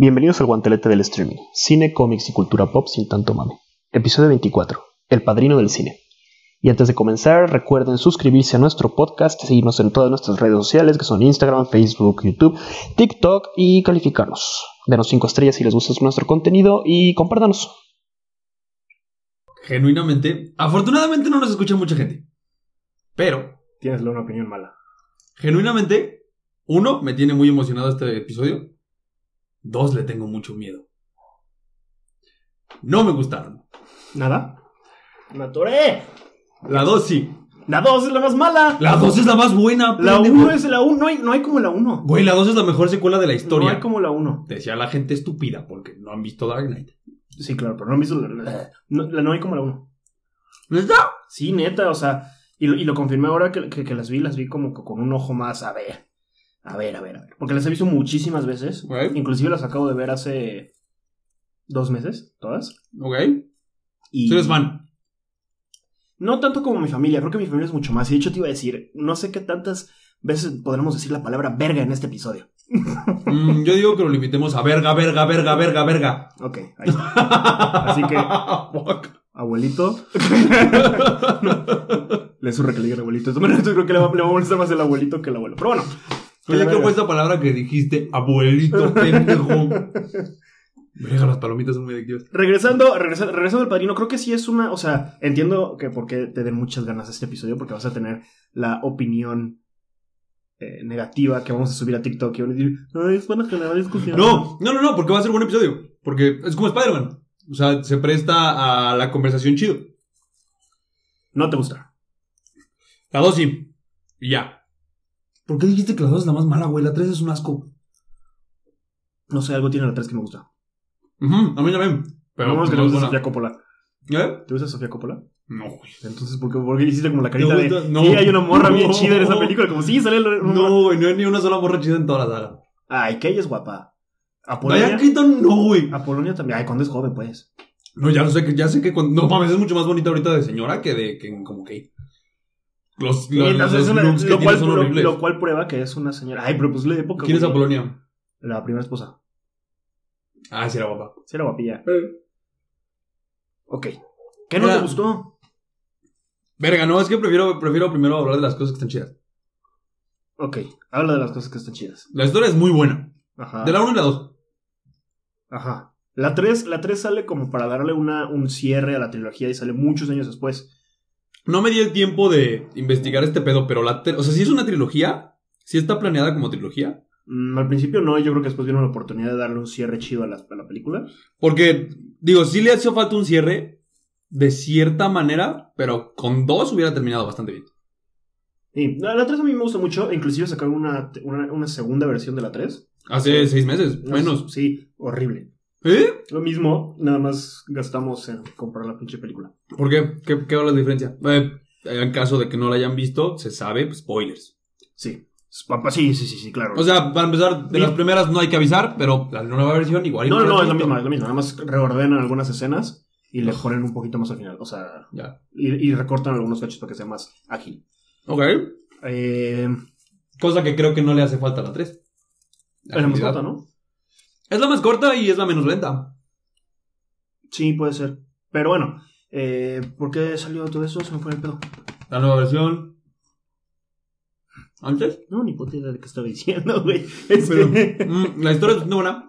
Bienvenidos al guantelete del streaming, cine, cómics y cultura pop sin tanto mame. Episodio 24, El Padrino del Cine. Y antes de comenzar, recuerden suscribirse a nuestro podcast, seguirnos en todas nuestras redes sociales que son Instagram, Facebook, YouTube, TikTok y calificarnos. Denos 5 estrellas si les gusta nuestro contenido y compártanos. Genuinamente, afortunadamente no nos escucha mucha gente. Pero, Tienes una opinión mala. genuinamente, uno, me tiene muy emocionado este episodio. Dos, le tengo mucho miedo. No me gustaron. ¿Nada? ¡Me atoré! La dos sí. La 2 es la más mala. La dos es la más buena. La pendejo. 1 es la 1. No hay, no hay como la 1. Güey, la dos es la mejor secuela de la No historia. hay como la 1. Decía la gente estúpida porque no han visto Dark Knight. Sí, claro, pero no han visto la. No, la- no hay como la 1. ¿Verdad? Sí, neta, o sea. Y lo, y lo confirmé ahora que, que- que las vi, las vi como que con un ojo más. A ver. A ver, a ver, a ver. Porque las he visto muchísimas veces. Ok. Inclusive las acabo de ver hace. Dos meses, todas. Ok. Y eres fan. No tanto como mi familia, creo que mi familia es mucho más. Y de hecho te iba a decir, no sé qué tantas veces podremos decir la palabra verga en este episodio. Mm, yo digo que lo limitemos a verga, verga, verga, verga, verga. Ok, ahí está. Así que, abuelito. le surre que le diga abuelito. Maneras, yo creo que le va, le va a molestar más el abuelito que el abuelo. Pero bueno. Oye, ¿qué fue esta palabra que dijiste? Abuelito, pendejo. Verga, las palomitas son muy adictivas. Regresando, regresa- regresando al padrino, creo que sí es una. O sea, entiendo que por qué te den muchas ganas este episodio, porque vas a tener la opinión eh, negativa que vamos a subir a TikTok y van a decir, ay, es van a generar discusión. No, no, no, no, porque va a ser buen episodio. Porque es como Spider-Man. O sea, se presta a la conversación chido. No te gusta. La 2 sí. Y ya. ¿Por qué dijiste que la 2 es la más mala, güey? La 3 es un asco. No sé, algo tiene la 3 que me gusta. A mí también. Pero no, es que es gusta. Sofía Coppola. ¿Eh? ¿Te gusta Sofía Coppola? No, güey. Entonces, ¿por qué, por qué hiciste como la carita ¿Te de... No. Sí, hay una morra bien chida en esa película. Como, sí, sale la... No, güey, no hay ni una sola morra chida en toda la saga. Ay, que ella es guapa. Apolonia... Diane Keaton, no, güey. Apolonia también. Ay, cuando es joven, pues. No, ya lo sé que, ya sé que cuando. No mames, es mucho más bonita ahorita de señora que de que como que. Los, Sí, los, entonces los es una- looks que lo, cual, son lo, horribles. lo cual prueba que es una señora. Ay, pero pues la época... ¿Quién es. Apolonia? La primera esposa. Ah, sí, era guapa. Sí, era guapilla. Ok. ¿Qué no Era- te gustó? Verga, no, es que prefiero, prefiero primero hablar de las cosas que están chidas. Ok. Habla de las cosas que están chidas. La historia es muy buena. Ajá. De la 1 y la 2. Ajá. La 3, la 3 sale como para darle una, un cierre a la trilogía y sale muchos años después. No me di el tiempo de investigar este pedo, pero la. O sea, si es una trilogía, si está planeada como trilogía. Mm, al principio no, yo creo que después vieron la oportunidad de darle un cierre chido a la, a la película. Porque, digo, sí le hace falta un cierre de cierta manera, pero con dos hubiera terminado bastante bien. Y la, la 3 a mí me gusta mucho, inclusive sacaron una, una, una segunda versión de la 3. Hace seis meses, No, menos. Sí, horrible. ¿Eh? Lo mismo, nada más gastamos en comprar la pinche película. ¿Por qué? ¿Qué, qué la diferencia? Eh, en caso de que no la hayan visto, se sabe, pues, spoilers. Sí. Papá, sí, sí, sí, sí, claro. O sea, para empezar, de Sí. las primeras no hay que avisar, pero la nueva versión igual. no, no, no, es la misma, es la misma. Nada más reordenan algunas escenas y le ponen un poquito más al final. O sea, Ya. y, y recortan algunos cachos para que sea más ágil. Ok. Eh, Cosa que creo que no le hace falta a la 3. es la más corta, ¿no? Es la más corta y es la menos lenta. Sí, puede ser. Pero bueno, eh, ¿por qué salió todo eso? Se me fue el pedo. La nueva versión. ¿Antes? No, ni puta idea de qué estaba diciendo, güey. Es Pero- que- Mm, la historia es bastante buena.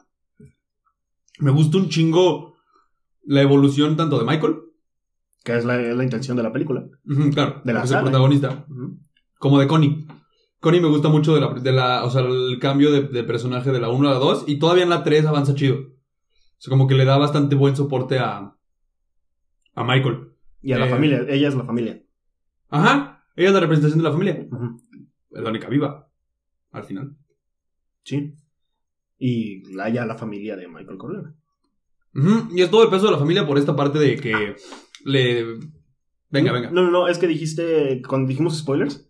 Me gusta un chingo la evolución tanto de Michael. que es la, es la intención de la película. Claro. De la es el protagonista. Como de Connie. Connie me gusta mucho de la, de la o sea, el cambio de, de personaje de la 1 a la 2 y todavía en la 3 avanza chido. O sea, como que le da bastante buen soporte a, a Michael. Y a la Eh. familia, ella es la familia. Ajá, ella es la representación de la familia. Es la única viva. Al final. Sí. Y la, ya la familia de Michael Corleone. Y es todo el peso de la familia por esta parte de que le... Venga, venga. No, no, no, es que dijiste, cuando dijimos spoilers,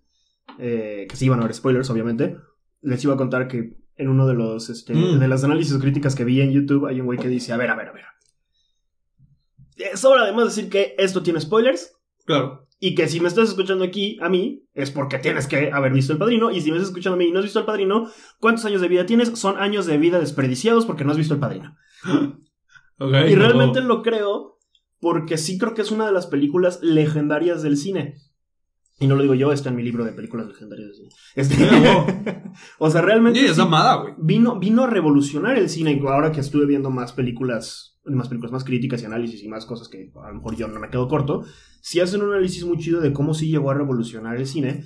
eh, que sí iban a haber spoilers, obviamente, les iba a contar que en uno de los, este, Mm. de las análisis críticas que vi en YouTube, hay un güey que dice, a ver, a ver, a ver. Es hora además decir que esto tiene spoilers. Claro. Y que si me estás escuchando aquí, a mí, es porque tienes que haber visto El Padrino. Y si me estás escuchando a mí y no has visto El Padrino, ¿cuántos años de vida tienes? Son años de vida desperdiciados porque no has visto El Padrino. Y no. realmente lo creo porque sí creo que es una de las películas legendarias del cine. Y no lo digo yo, está en mi libro de películas legendarias. Este- Sí, o sea, realmente Sí, es amada, güey. vino, vino a revolucionar el cine. Ahora que estuve viendo más películas, más películas, más críticas y análisis y más cosas que a lo mejor yo no me quedo corto, sí hacen un análisis muy chido de cómo sí llegó a revolucionar el cine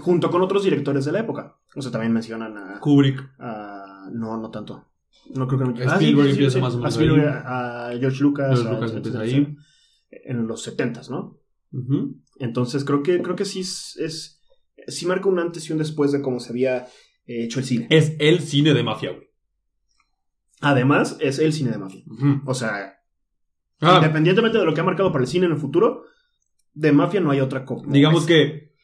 junto con otros directores de la época. O sea, también mencionan a... Kubrick. a- no, no tanto. No creo que no. A Spielberg empieza más o A menos Spielberg, ahí. a George Lucas. George a- Lucas a- empieza a- ahí. En los 70s, ¿no? Entonces creo que, creo que sí es, es- Sí marca un antes y un después de cómo se había eh, hecho el cine. Es el cine de mafia, güey. Además, es el cine de mafia. O sea, Ah, independientemente de lo que ha marcado para el cine en el futuro, de mafia no hay otra copia. digamos que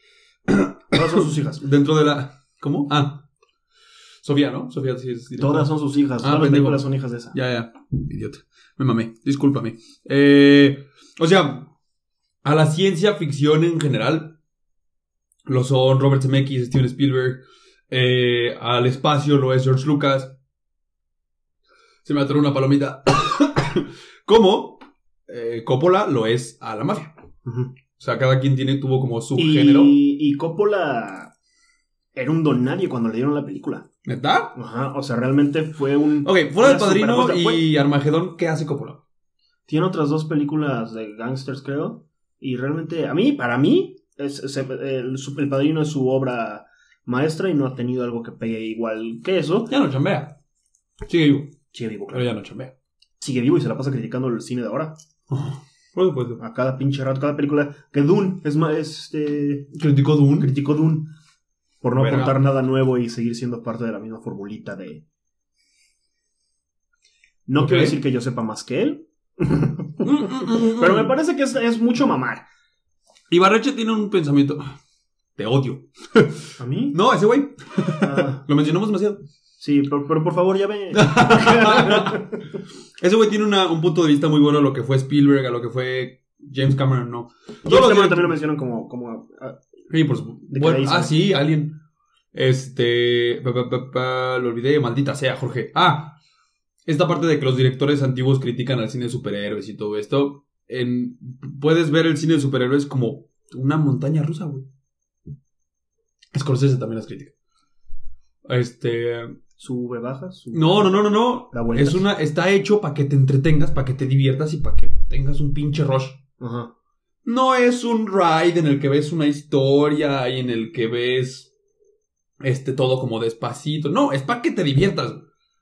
Todas son sus hijas. dentro de la. ¿Cómo? Ah. Sofía, ¿no? Sofía sí es directora. Todas son sus hijas. Ah, Todas las son hijas de esa. Ya, ya. Idiota. Me mamé. Discúlpame. Eh, o sea, a la ciencia ficción en general lo son Robert Zemeckis, Steven Spielberg. eh, al espacio lo es George Lucas. Se me atoró una palomita. Como eh, Coppola lo es a la mafia. O sea, cada quien tiene, tuvo como su Y, género. y Coppola era un don nadie cuando le dieron la película. ¿Neta? Ajá, o sea, realmente fue un... Ok, fuera Una padrino. Fue- y Armagedón, ¿qué hace Coppola? Tiene otras dos películas de gangsters, creo. Y realmente, a mí, para mí, es, es- el, Padrino es su obra maestra y no ha tenido algo que pegue igual que eso. Ya no chambea. Sigue vivo, Sigue vivo, pero claro. ya no chambea. Sigue vivo y se la pasa criticando el cine de ahora. Por supuesto. A cada pinche rato, cada película. Que Dune es más, este... Criticó Dune. Criticó Dune por no Verga. aportar nada nuevo y seguir siendo parte de la misma formulita de... No quiero decir que yo sepa más que él, pero me parece que es, es mucho mamar. Ibarreche tiene un pensamiento. Te odio. ¿A mí? No, ese güey. Ah, Lo mencionamos demasiado. sí, pero, pero por favor ya ve. Ese güey tiene una- un punto de vista muy bueno a lo que fue Spielberg, a lo que fue James Cameron, no. James Todos Cameron también lo mencionan como... como ah, Sí, por supuesto. Ah, sí, Alien. Este. pa, pa, pa, pa, lo olvidé, maldita sea, Jorge. Ah, esta parte de que los directores antiguos critican al cine de superhéroes y todo esto. En, puedes ver el cine de superhéroes como una montaña rusa, güey. Scorsese también las critica. Este. sube, baja, sube. No, no, no, no, no. Vueltas. Es una, está hecho para que te entretengas, para que te diviertas y para que tengas un pinche rush. Ajá. No es un ride en el que ves una historia y en el que ves este todo como despacito. No, es para que te diviertas.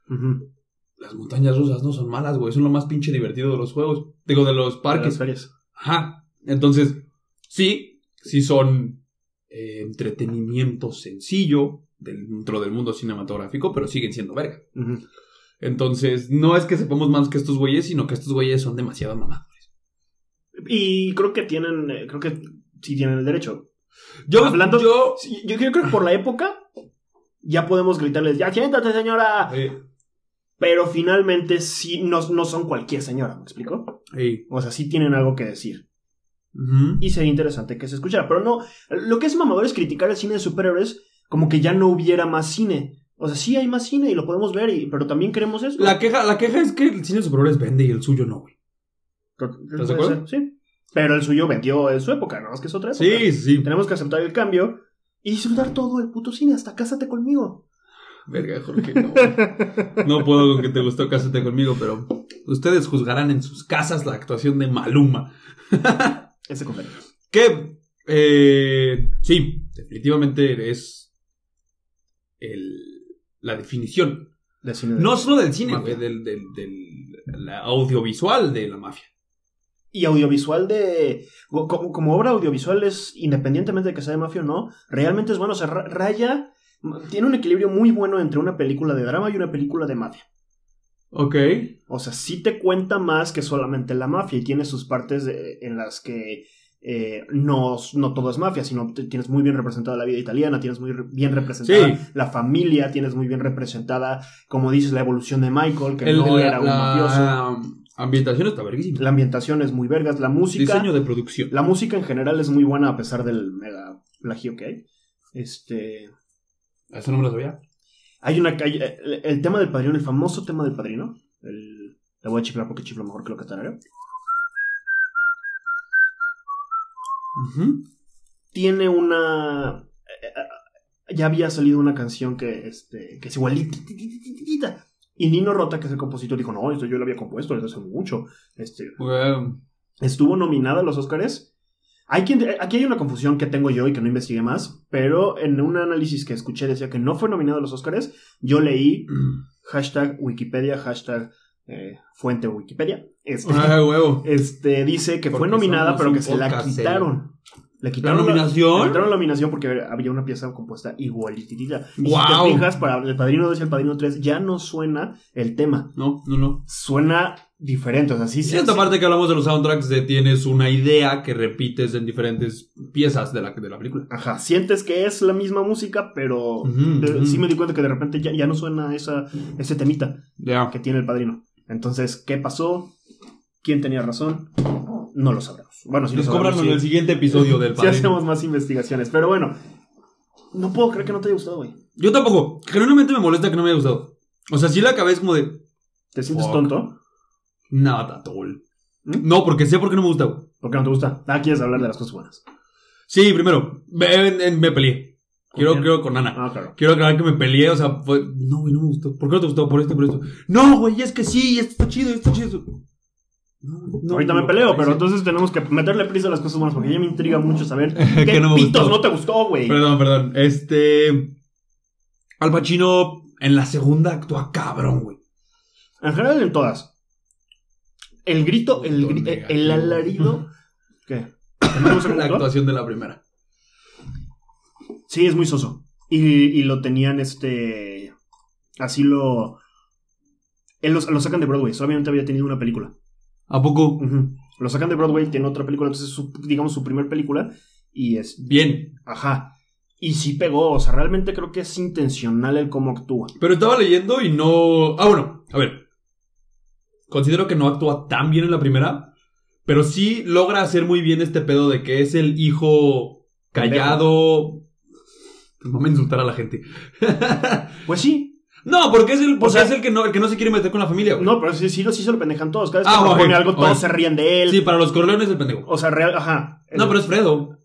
Ujú. Las montañas rusas no son malas, güey. Son lo más pinche divertido de los juegos. Digo, de los De parques. las ferias. Ajá. Entonces, sí, sí son eh, entretenimiento sencillo dentro del mundo cinematográfico, pero siguen siendo verga. Entonces, no es que sepamos más que estos güeyes, sino que estos güeyes son demasiado mamados. Y creo que tienen, eh, creo que sí tienen el derecho. Yo, Hablando- yo, Sí, yo, yo creo que por la época ya podemos gritarles, ya siéntate señora. eh, Pero finalmente sí, no, no son cualquier señora, ¿me explico? ey, O sea, sí tienen algo que decir. Y sería interesante que se escuchara. Pero no, lo que es mamador es criticar el cine de superhéroes como que ya no hubiera más cine. O sea, sí hay más cine y lo podemos ver, y, pero también queremos eso. La queja, la queja es que el cine de superhéroes vende y el suyo no, güey. ¿Estás de acuerdo? Sí. Pero el suyo vendió en su época, ¿no? Es que es otra época. Sí, sí, sí. Tenemos que aceptar el cambio y disfrutar todo el puto cine. Hasta cásate conmigo. Verga, Jorge, no. No puedo con que te gustó Cásate conmigo, pero ustedes juzgarán en sus casas la actuación de Maluma. Ese convenio. Que, eh, sí, definitivamente es el, la definición. De No solo del cine, güey, del, del, del audiovisual de la mafia. Y audiovisual de. Como, como obra audiovisual es, independientemente de que sea de mafia o no, realmente es bueno. O sea, Ra- Raya tiene un equilibrio muy bueno entre una película de drama y una película de mafia. Ok. O sea, sí te cuenta más que solamente la mafia y tiene sus partes de- en las que eh, no, no todo es mafia, sino tienes muy bien representada la vida italiana, tienes muy re- bien representada Sí. la familia, tienes muy bien representada, como dices, la evolución de Michael, que El- no la- era un la- mafioso. Ambientación está verguísima. La ambientación es muy vergas. La música. Diseño de producción. La música en general es muy buena a pesar del mega plagio que hay. Este. Eso no me lo sabía. Hay una. hay- el, el tema del padrino, el famoso tema del padrino. El, le voy a chiflar porque chiflo mejor que lo que tarareo. Ujú. Tiene una. Ya había salido una canción que, este, que es igualitita. Y Nino Rota, que es el compositor, dijo: No, esto yo lo había compuesto desde hace mucho. Este, Bueno, estuvo nominada a los Oscars. Hay quien, aquí hay una confusión que tengo yo y que no investigué más, pero en un análisis que escuché decía que no fue nominado a los Oscars. Yo leí hashtag Wikipedia, hashtag eh, fuente Wikipedia. Este, ah, huevo. este dice que fue nominada, pero que se la podcast quitaron. Le ¿La quitaron nominación? le quitaron la nominación porque había una pieza compuesta igualitita. Y si Guau. te fijas, para el Padrino 2 y el Padrino 3 ya no suena el tema. No, no, no. Suena diferente. O sea, sí, Sí, esta sí. parte que hablamos de los soundtracks de tienes una idea que repites en diferentes piezas de la, de la película. Ajá, sientes que es la misma música, pero de- sí me di cuenta que de repente ya, ya no suena esa, ese temita que tiene el padrino. Entonces, ¿qué pasó? ¿Quién tenía razón? No lo sabremos. Bueno, si sabremos, en el siguiente episodio del padrino. hacemos más investigaciones. Pero bueno, no puedo creer que no te haya gustado, güey. Yo tampoco. Genuinamente me molesta que no me haya gustado. O sea, sí la acabé es como de. ¿Te sientes Fuck. tonto? Nada, tol. ¿Mm? No, porque sé por qué no me gusta. güey. ¿Por qué no te gusta? Ah, quieres hablar de las cosas buenas. Sí, primero, me, peleé. Quiero, quién? quiero con Ana. Ah, claro. Quiero aclarar que me peleé, o sea, fue. No, güey, no me gustó. ¿Por qué no te gustó? Por esto, por esto. No, güey, es que sí, esto está chido, esto está chido. No, no, Ahorita no me peleo, pero entonces tenemos que meterle prisa a las cosas buenas porque ya me intriga mucho saber qué no pitos gustó. no te gustó, güey. Perdón, perdón. Este. Al Pacino en la segunda actúa cabrón, güey. En general en todas. El grito, el, gri- el, alarido. ¿Qué? ¿Que no te gusta cómo La actuación de la primera. Sí, es muy soso. Y, y lo tenían este. Así lo. Él lo, lo sacan de Broadway. Solamente había tenido una película. ¿A poco? Lo sacan de Broadway, tiene otra película. Entonces, es su, digamos, su primer película. Y es. Bien. Ajá. Y sí pegó. O sea, realmente creo que es intencional el cómo actúa. Pero estaba leyendo y no. Ah, bueno, a ver. Considero que no actúa tan bien en la primera. Pero sí logra hacer muy bien este pedo de que es el hijo callado. No me insultar a la gente. Pues sí. No, porque es el, porque sea- es el que no, el que no se quiere meter con la familia, güey. No, pero sí, sí, lo- sí se lo pendejan todos. Cada vez que Ah, propone ok, algo, todos se ríen de él. Sí, para los corleones es el pendejo. O sea, real, ajá. No, pero es Fredo.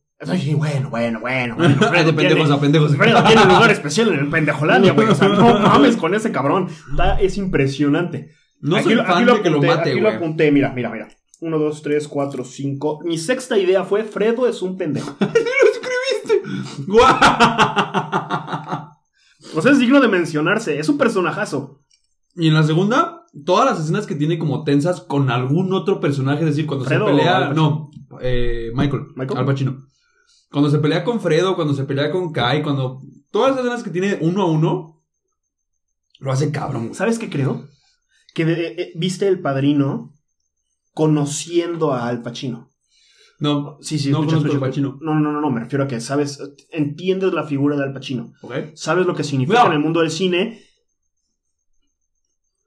Bueno, bueno, bueno. bueno. de Fredo pendejos tiene- a pendejos. Fredo tiene un lugar especial en el Pendejolandia, güey. O sea, no mames con ese cabrón. Está- es impresionante. No Aquí soy lo- fan aquí lo de que lo apunté, mate, Aquí lo güey. apunté, mira, mira, mira. Uno, dos, tres, cuatro, cinco. Mi sexta idea fue Fredo es un pendejo. ¡Guau! O sea, es digno de mencionarse. Es un personajazo. Y en la segunda, todas las escenas que tiene como tensas con algún otro personaje, es decir, cuando ¿Fredo se pelea. No, eh, Michael, ¿Michael? Al Pacino. Cuando se pelea con Fredo, cuando se pelea con Kai, cuando. Todas las escenas que tiene uno a uno, lo hace cabrón. ¿Sabes qué creo? Que de- eh, viste el padrino conociendo a Al Pacino. No, Sí, sí, no escucha, conozco escucha. al Pacino. No, no, no, no, me refiero a que sabes, entiendes la figura de Al Pacino. ¿Ok? sabes lo que significa No. en el mundo del cine.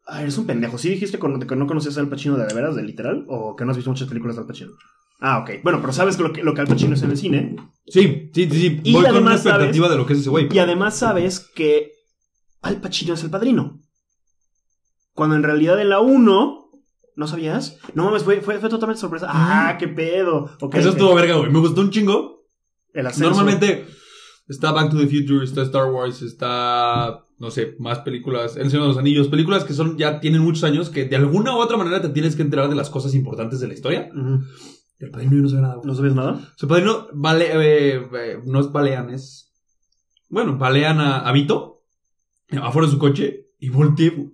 Ay, eres un pendejo. ¿Sí dijiste que no conocías a Al Pacino de, veras, de literal? ¿O que no has visto muchas películas de Al Pacino? Ah, ok. Bueno, pero sabes lo que, lo que Al Pacino es en el cine. Sí, sí, sí. sí. Y Voy con una además, ¿sabes? expectativa de lo que es ese güey. Y además sabes que Al Pacino es el padrino. Cuando en realidad en la 1... ¿No sabías? No mames, fue, fue, fue totalmente sorpresa. Ah, qué pedo. Eso estuvo verga, güey. Me gustó un chingo. El ascenso. Normalmente está Back to the Future, está Star Wars, está, no sé, más películas, El Señor de los Anillos, películas que son ya tienen muchos años, que de alguna u otra manera te tienes que enterar de las cosas importantes de la historia. Ujú. El padrino yo no sabe nada. güey. ¿No sabías nada? Su padrino vale, eh, eh, no es balean, es... Bueno, balean a, a Vito, afuera de su coche, y volteé. No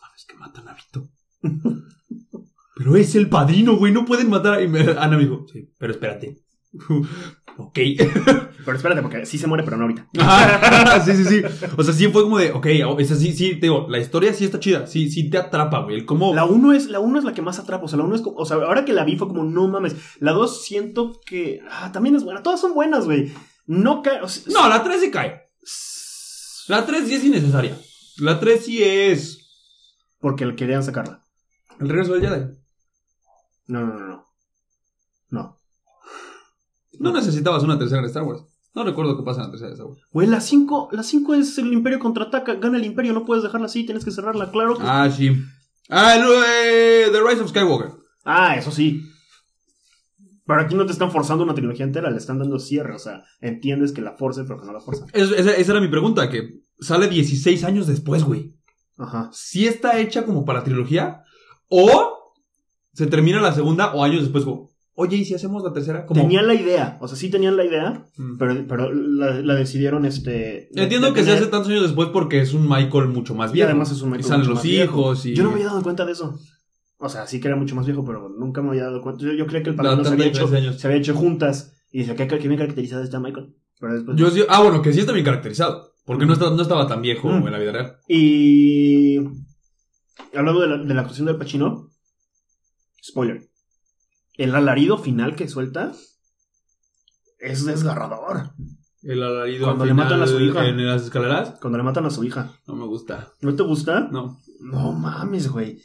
mames, que matan a Vito. Pero es el padrino, güey, no pueden matar a... y me- Ana me dijo, sí, pero espérate. ok. Pero espérate, porque sí se muere, pero no ahorita. Ajá, sí, sí, sí. O sea, sí fue como de, ok, es así, sí, te digo, la historia sí está chida, sí, sí te atrapa, güey. El cómo... La 1 es, la uno es la que más atrapa. O sea, la 1 es como. O sea, ahora que la vi fue como, no mames. La 2 siento que. Ah, también es buena. Todas son buenas, güey. No cae. o sea, No, la 3 sí cae. La 3 sí es innecesaria. La 3 sí es... Porque querían sacarla. El regreso del Jedi. No, no, no, no. No. No necesitabas una tercera en Star Wars. No recuerdo qué pasa en la tercera de Star Wars. Güey, la 5 la cinco es el Imperio contraataca, gana el Imperio, no puedes dejarla así, tienes que cerrarla, claro. que- Ah, sí. Ah, el, eh, The Rise of Skywalker. Ah, eso sí. Pero aquí no te están forzando una trilogía entera, le están dando cierre, o sea, entiendes que la force, pero que no la forzan. Es- esa, esa era mi pregunta, que sale 16 años después, güey. Ajá. ¿Sí está hecha como para trilogía? ¿O se termina la segunda o años después, como, oye, ¿y si hacemos la tercera? Como, Tenían la idea, o sea, sí tenían la idea, Mm. pero, pero la, la decidieron, este... Entiendo de que se tener- hace tantos años después porque es un Michael mucho más Y viejo. además es un Michael Y salen mucho los más viejo. hijos y... Yo no me había dado cuenta de eso. O sea, sí que era mucho más viejo, pero nunca me había dado cuenta. Yo, yo creía que el padrino se había, hecho, se había hecho juntas. Y decía, ¿qué, qué bien caracterizado está Michael? Pero después... Yo sí- ah, bueno, que sí está bien caracterizado. Porque no, está- no estaba tan viejo Mm. en la vida real. Y... Hablando de la, de la actuación del Pacino, spoiler. El alarido final que suelta es desgarrador. El alarido Cuando le final matan a su hija. en las escaleras. Cuando le matan a su hija. No me gusta. ¿No te gusta? No. No mames, güey.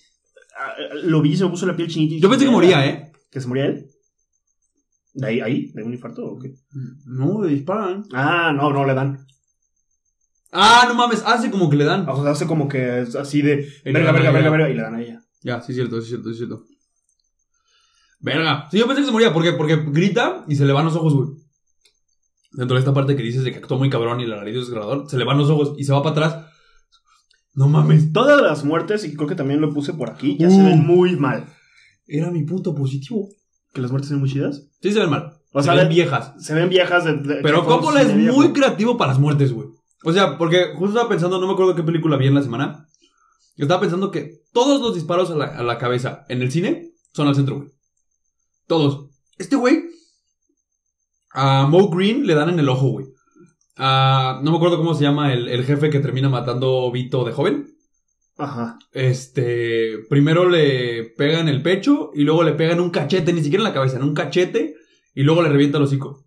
Ah, Lo vi y se me puso la piel chinita. Yo pensé que moría, ¿eh? ¿Que se moría él? ¿De ahí? ahí? ¿De un infarto o qué? No, le disparan. Ah, no, no le dan. Ah, no mames, hace como que le dan. O sea, hace como que es así de verga, le verga, verga, verga, y le dan a ella. Ya, sí es cierto, sí es cierto, sí es cierto. Verga. Sí, yo pensé que se moría. ¿Por qué? Porque grita y se le van los ojos, güey. Dentro de esta parte que dices de que actuó muy cabrón y el alarido es desgarrador, se le van los ojos y se va para atrás. No mames. Todas las muertes, y creo que también lo puse por aquí, ya se Uh. ven muy mal. Era mi punto positivo. ¿Que las muertes son muy chidas? Sí se ven mal. O sea, se ven viejas. Se ven viejas. de- de- Pero Coppola es muy creativo para las muertes, güey. O sea, porque justo estaba pensando, no me acuerdo qué película vi en la semana. Yo estaba pensando que todos los disparos a la, a la cabeza en el cine son al centro, güey. Todos. Este güey, a Mo Green le dan en el ojo, güey. A- no me acuerdo cómo se llama el, el jefe que termina matando Vito de joven. Ajá. Este, primero le pega en el pecho y luego le pega en un cachete, ni siquiera en la cabeza, en un cachete y luego le revienta el hocico.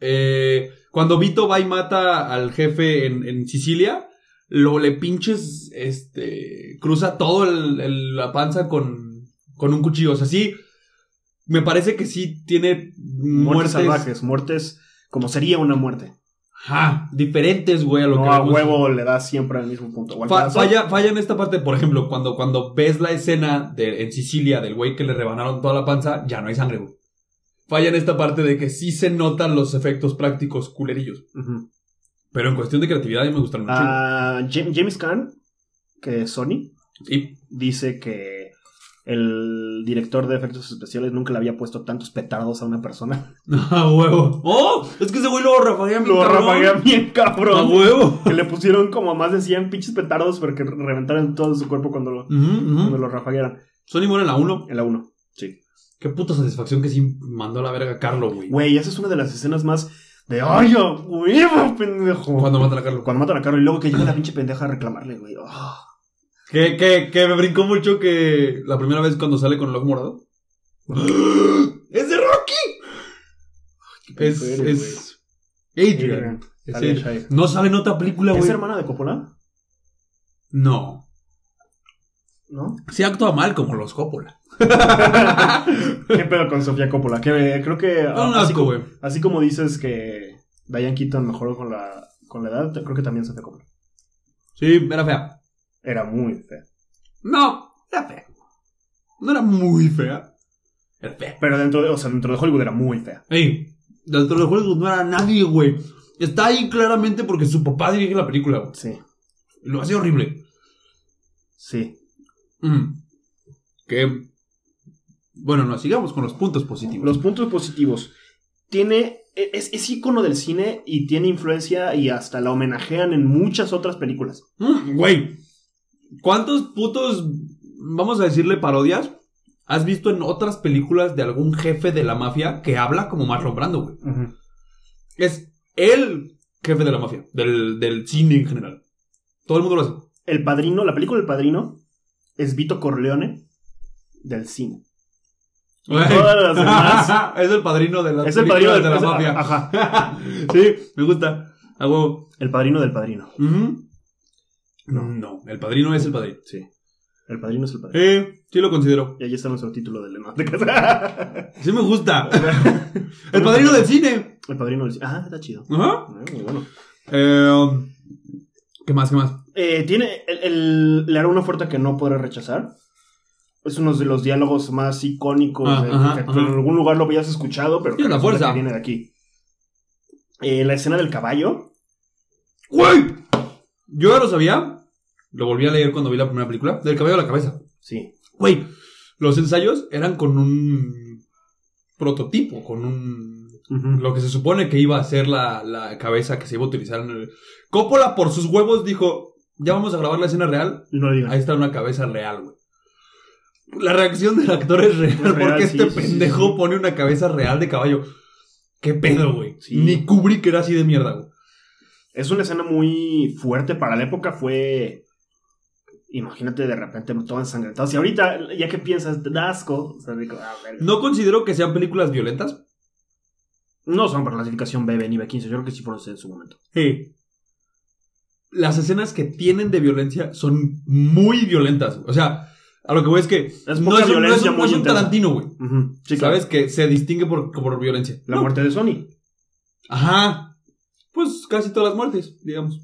Eh, cuando Vito va y mata al jefe en, en Sicilia, lo le pinches, este, cruza todo el, el- la panza con, con un cuchillo. O sea, sí, me parece que sí tiene Muertes, muertes, salvajes, muertes como sería una muerte. ajá, diferentes, güey, a lo no que a huevo le da siempre al mismo punto. Fa- falla, falla en esta parte, por ejemplo, cuando, cuando ves la escena de, en Sicilia del güey que le rebanaron toda la panza, ya no hay sangre, güey. Falla en esta parte de que sí se notan los efectos prácticos culerillos. Ujú. Pero en cuestión de creatividad, a mí me gustaron mucho. Ah, Jam- James Caan, que es Sony, Sí. dice que el director de efectos especiales nunca le había puesto tantos petardos a una persona. A huevo. ¡Oh! Es que ese güey lo rafaguea bien Lo cabrón. rafaguea bien A cabrón. huevo. Que le pusieron como más de 100 pinches petardos para que reventaran todo su cuerpo cuando lo, Ujú, ujú. cuando lo rafaguearan. Sony muere en la 1. En la 1. Sí. Qué puta satisfacción que sí mandó a la verga a Carlo, güey. Güey, esa es una de las escenas más de ¡Ay, a huevo, pendejo! Cuando matan a Carlo. Cuando matan a Carlos y luego que llega la pinche pendeja a reclamarle, güey. Ah. Que, que, que me brincó mucho que la primera vez cuando sale con el ojo morado. ¡Es de Rocky! Es, Eres, es Adrian. Es. No sale en otra película, ¿Es güey. hermana de Coppola? No. ¿No? Sí actúa mal como los Coppola. ¿Qué pedo con Sofía Coppola? Que eh, creo que. Es un así, asco, como, güey. así como dices que Diane Keaton mejoró con la, con la edad, creo que también Sofía Coppola. Sí, era fea. Era muy fea. No, era fea. No era muy fea. Era fea. Pero dentro de, o sea, dentro de Hollywood era muy fea. Ey, dentro de Hollywood no era nadie, güey. Está ahí claramente porque su papá dirige la película, güey. Sí, Lo hace horrible. sí. Mm. Que. Bueno, no, sigamos con los puntos positivos. Los puntos positivos. Tiene. e, Es, es ícono del cine y tiene influencia y hasta la homenajean en muchas otras películas. Mm, Güey, ¿cuántos putos, vamos a decirle parodias, has visto en otras películas de algún jefe de la mafia que habla como Marlon Brando, güey? Es el jefe de la mafia, del, del cine en general. Todo el mundo lo hace. El padrino, la película El Padrino es Vito Corleone del cine. Todas las demás- es el padrino de las Es el padrino del- de la mafia. Ajá. sí, me gusta. Hago. El padrino del padrino. No. No, el padrino es el padrino. Sí. El padrino es el padrino. Eh, sí lo considero. Y ahí está nuestro título del no, de casa. Sí me gusta. El padrino del cine. El padrino del Ah, está chido. Ajá. Ah, Muy bueno. Eh, ¿Qué más? ¿Qué más? Eh, tiene. El, el- le hará una oferta que no podré rechazar. Es uno de los diálogos más icónicos. Ah, de- ajá, que ajá. en algún lugar lo habías escuchado, pero que la fuerza. que viene de aquí. Eh, la escena del caballo. ¡Güey! Yo ya lo sabía. Lo volví a leer cuando vi la primera película. Del cabello a la cabeza. Sí. Güey, los ensayos eran con un prototipo, con un... Lo que se supone que iba a ser la, la cabeza que se iba a utilizar en el... Coppola, por sus huevos, dijo, ya vamos a grabar la escena real. No digan. Ahí está una cabeza real, güey. La reacción del actor es real, Es real, porque sí, este sí, pendejo sí. pone una cabeza real de caballo. ¿Qué pedo, güey? Ni Kubrick era así de mierda, güey. Es una escena muy fuerte para la época. Fue. Imagínate de repente todo ensangrentado. Si ahorita, ya que piensas, da asco. O sea, digo, ah. No considero que sean películas violentas. No son por clasificación BB ni B15. Yo creo que sí fueron en su momento. Sí. Las escenas que tienen de violencia son muy violentas. O sea, a lo que voy es que Es no poca es no es violencia no es un. Tarantino, güey. Sí, claro. ¿Sabes? Que se distingue por, por violencia. La No. muerte de Sony. Ajá. Pues casi todas las muertes, digamos.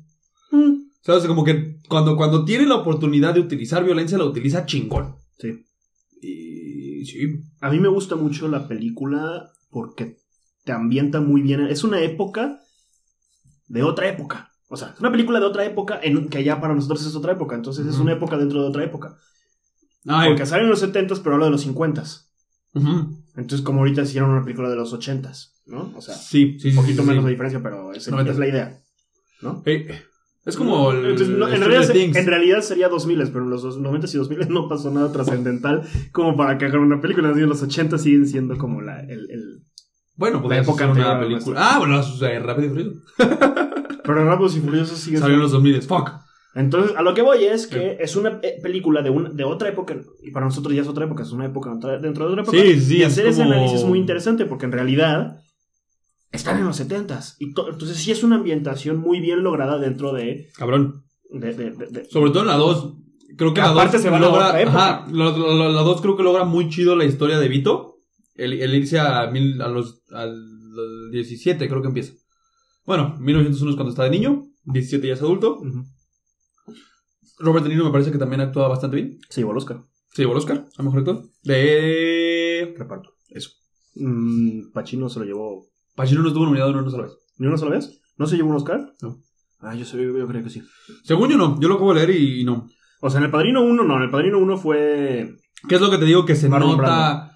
¿Sabes? Como que cuando, cuando tiene la oportunidad de utilizar violencia, la utiliza chingón. Sí. Y sí. A mí me gusta mucho la película porque te ambienta muy bien. Es una época de otra época. O sea, es una película de otra época en, que ya para nosotros es otra época. Entonces es una época dentro de otra época. Ay, Porque sale en los 70s, pero habla de los 50s. ujú. Entonces, como ahorita hicieron una película de los 80s, ¿no? O sea, Sí, sí, un sí, poquito sí, menos sí. de diferencia, pero es, es la idea. ¿No? Ey, es como el, Entonces, no, en, realidad, se- en realidad sería 2000, pero en los dos- 90s y 2000 no pasó nada trascendental como para que hagan una película. Así en los 80 siguen siendo como la, el, el- Bueno, podría La época ser una película. Ah, bueno, o sea, Rápido y Furioso. Pero Rápidos y Furiosos siguen Salió en los 2000. Fuck. Entonces, a lo que voy es que es una eh, película de, un, de otra época, y para nosotros ya es otra época, es una época dentro de otra época. Sí, sí, y es hacer ese como- análisis es muy interesante porque en realidad están en los 70s. Y to- entonces sí es una ambientación muy bien lograda dentro de... Cabrón. de, de- de- de- Sobre todo en la 2. Creo que la aparte 2 se va a logra. época. Ajá, la, la, la 2 creo que logra muy chido la historia de Vito. El, el irse a, mil, a los al, al 17, creo que empieza. Bueno, 1901 es cuando está de niño. 17 ya es adulto. Robert De Niro me parece que también actúa bastante bien. Sí, igual Oscar. Se llevó el Oscar, a mejor actor. De. Reparto. Eso. Mm, Pacino se lo llevó Pacino no estuvo nominado ni una sola vez. ¿Ni una sola vez? ¿No se llevó un Oscar? No. Ah, yo, sé, yo, yo creo que sí. Según yo no, yo lo acabo de leer y no. O sea, en el Padrino 1 no, en el Padrino 1 fue... ¿Qué es lo que te digo? Que se Marlon nota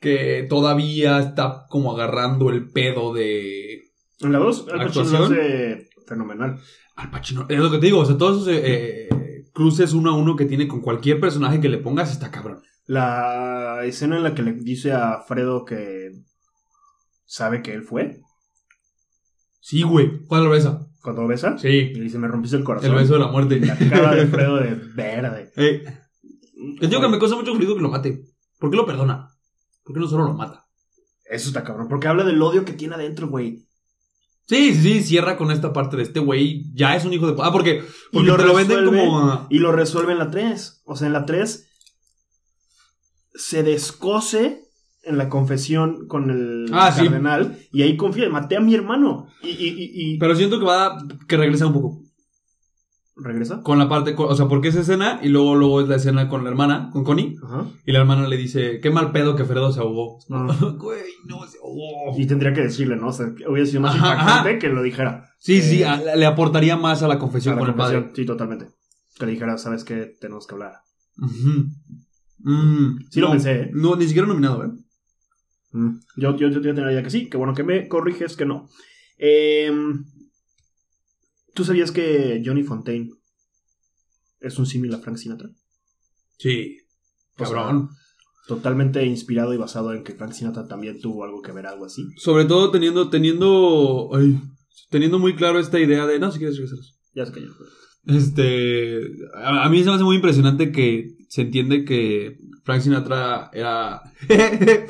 que todavía está como agarrando el pedo de En la 2, Al Pacino lo ¿Actuación? hace fenomenal. Al Pacino. Es lo que te digo, o sea, todos esos eh, eh, cruces uno a uno que tiene con cualquier personaje que le pongas está cabrón. La escena en la que le dice a Fredo que sabe que él fue, Sí, güey. ¿Cuál lo besa? cuando lo besa, Sí. y dice, me rompiste el corazón. El beso de la muerte. La cara de Fredo de verde. Les digo que me causa mucho conflicto que lo mate. ¿Por qué lo perdona? ¿Por qué no solo lo mata? Eso está cabrón, porque habla del odio que tiene adentro, güey. Sí, sí, cierra con esta parte de este güey. Ya es un hijo de... Ah, porque, Y lo te lo venden como... Y lo resuelve en la 3. O sea, en la 3 se descose en la confesión con el Ah, sí. cardenal y ahí confía, maté a mi hermano. Y, y, y, Pero siento que va... Que regresa un poco. ¿Regresa? Con la parte... O sea, porque esa escena y luego, luego es la escena con la hermana, con Connie. Ajá. Y la hermana le dice, qué mal pedo que Fredo se ahogó. Ah. Güey, no se ahogó. Y tendría que decirle, ¿no? O sea, hubiera sido más Ajá, impactante ajá. que lo dijera. Sí, Eh, sí, a- le aportaría más a la confesión a la con el padre. Sí, totalmente. Que le dijera, ¿sabes qué? Tenemos que hablar. Mm, Sí lo pensé, ¿eh? No, ni siquiera nominado, ¿eh? Mm. Yo, yo, yo tenía la idea que sí. Que bueno que me corriges que no. Em, ¿Tú sabías que Johnny Fontaine es un símil a Frank Sinatra? Sí. O sea, Cabrón. Totalmente inspirado y basado en que Frank Sinatra también tuvo algo que ver, algo así. Sobre todo teniendo, teniendo, ay, teniendo muy claro esta idea de, no, si quieres regresar. Ya se cayó. Este, a, a mí se me hace muy impresionante que se entiende que Frank Sinatra era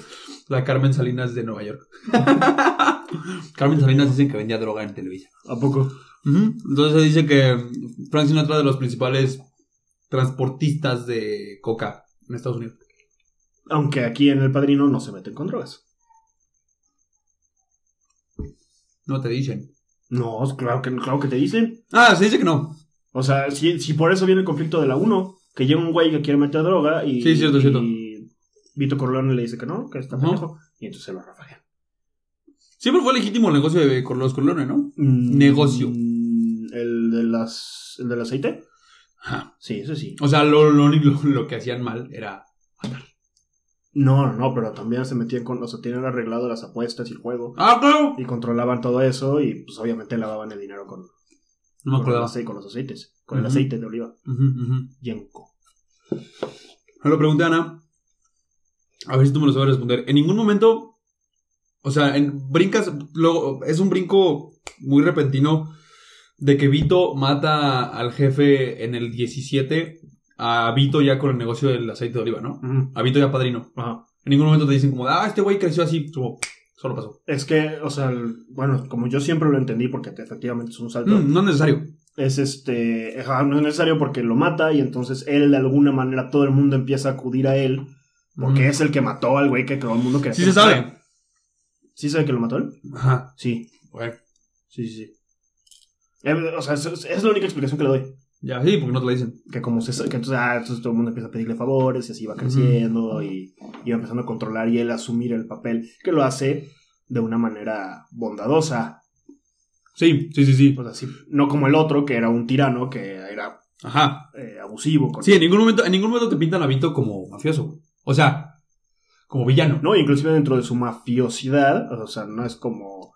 la Carmen Salinas de Nueva York. Carmen Salinas dicen que vendía droga en Televisa. ¿A poco? Entonces se dice que Frank Sinatra de los principales transportistas de coca en Estados Unidos. Aunque aquí en El Padrino no se meten con drogas. No te dicen. No, claro que, claro que te dicen. Ah, se dice que no. O sea, si, si por eso viene el conflicto de la 1, que llega un güey que quiere meter droga y, Sí, cierto, y cierto. Vito Corleone le dice que no, que está pendejo, y entonces se lo rafagan. Siempre fue legítimo el negocio de con los Corleone, ¿no? Mm, Negocio. ¿El, de las, ¿El del aceite? Ajá. Sí, eso sí. O sea, lo, lo lo que hacían mal era matar. No, no, no, pero también se metían con, o sea, tenían arreglado las apuestas y el juego. ¡Ah, claro! Y controlaban todo eso y pues obviamente lavaban el dinero con, No me con, acordaba. aceite, con los aceites, con el aceite de oliva. Ujú, ujú. Yenko. Me lo pregunté Ana. A ver si tú me lo sabes responder. En ningún momento. O sea, en, brincas. Luego, es un brinco muy repentino. De que Vito mata al jefe en el 17. A Vito ya con el negocio del aceite de oliva, ¿no? A Vito ya padrino. Ajá. En ningún momento te dicen como, ah, este güey creció así. Como, solo pasó. Es que, o sea, el- bueno, como yo siempre lo entendí, porque efectivamente es un salto, Mm, no es necesario. es este, no es necesario porque lo mata y entonces él de alguna manera todo el mundo empieza a acudir a él porque Mm. es el que mató al güey que todo el mundo quería Sí que se sabe. ¿Sí sabe que lo mató él? Ajá. Sí, Bueno, sí, sí, sí. Eh, o sea, es, es la única explicación que le doy. ya, sí, porque no te lo dicen. Que como se que entonces, ah, entonces todo el mundo empieza a pedirle favores y así va creciendo y, y va empezando a controlar y él asumir el papel que lo hace de una manera bondadosa. Sí, sí, sí, sí. O sea, sí, no como el otro que era un tirano que era Ajá. eh, abusivo. Con... Sí, en ningún momento, en ningún momento te pintan a Vito como mafioso. O sea, como villano. No, inclusive dentro de su mafiosidad, o sea, no es como...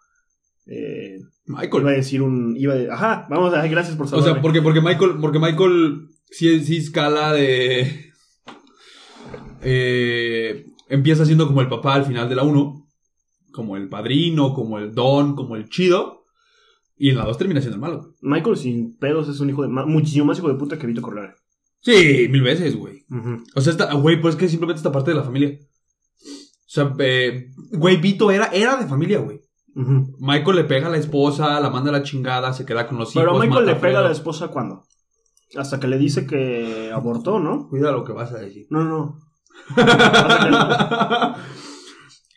Eh, Michael. iba a decir un... Iba a- ajá, vamos a... Gracias por O saberme. sea, porque, porque Michael, porque Michael sí, sí escala de. eh, empieza siendo como el papá al final de la 1. Como el padrino, como el don, como el chido. Y en la 2 termina siendo el malo. Michael sin pedos es un hijo de... muchísimo más hijo de puta que Vito Corleone. Sí, mil veces, güey. O sea, esta, güey, pues es que simplemente esta parte de la familia. O sea, eh, güey, Vito era, era de familia, güey. Michael le pega a la esposa, la manda a la chingada, se queda con los hijos. Pero Michael le pega a la esposa cuando? Hasta que le dice que abortó, ¿no? Cuida lo que vas a decir. No, no.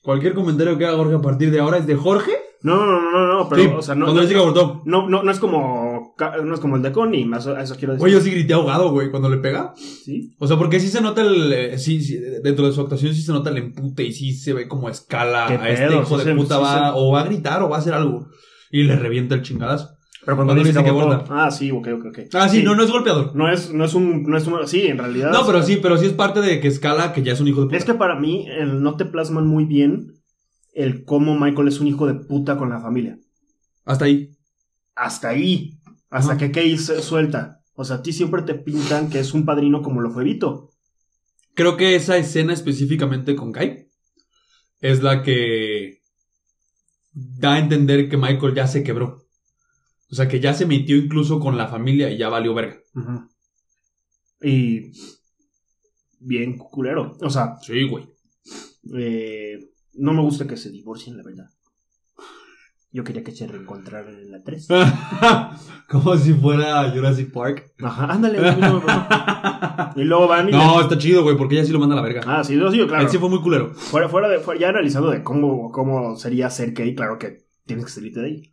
Cualquier comentario que haga Jorge a partir de ahora es de Jorge. No, no, no, no, no, pero, sí, o sea, no, cuando no, dice que abortó. no, no, no es como, ca- no es como el de Connie, más a eso quiero decir. Güey, yo sí grité ahogado, güey, cuando le pega. ¿Sí? O sea, porque sí se nota el. eh, sí, sí, dentro de su actuación sí se nota el empute y sí se ve como escala Qué a este hijo sí de se- puta. sí va, se- O va a gritar o va a hacer algo. Y le revienta el chingadazo. Pero cuando, Cuando dice dice que aborta. Ah, sí, ok, ok, ok. Ah, sí, no, no es golpeador. No es, no es un, no es un, sí, en realidad. No, pero sí, pero sí es parte de que escala que ya es un hijo de puta. Es que para mí, el, no te plasman muy bien el cómo Michael es un hijo de puta con la familia. Hasta ahí. Hasta ahí. Hasta que Kay se suelta. O sea, a ti siempre te pintan que es un padrino como lo fue Vito. Creo que esa escena específicamente con Kai es la que da a entender que Michael ya se quebró. O sea, que ya se metió incluso con la familia y ya valió verga. Y. Bien culero. O sea, Sí, güey. eh, no me gusta que se divorcien, la verdad. Yo quería que se reencontraran en la 3. Como si fuera Jurassic Park. Ajá, ándale. no, no, no. Y luego van y. No, está chido, güey, porque ella sí lo manda a la verga. Ah, sí, no, sí, claro. Él sí fue muy culero. Fuera, fuera de, fuera- ya analizando de cómo, cómo sería ser gay, claro que tienes que salirte de ahí.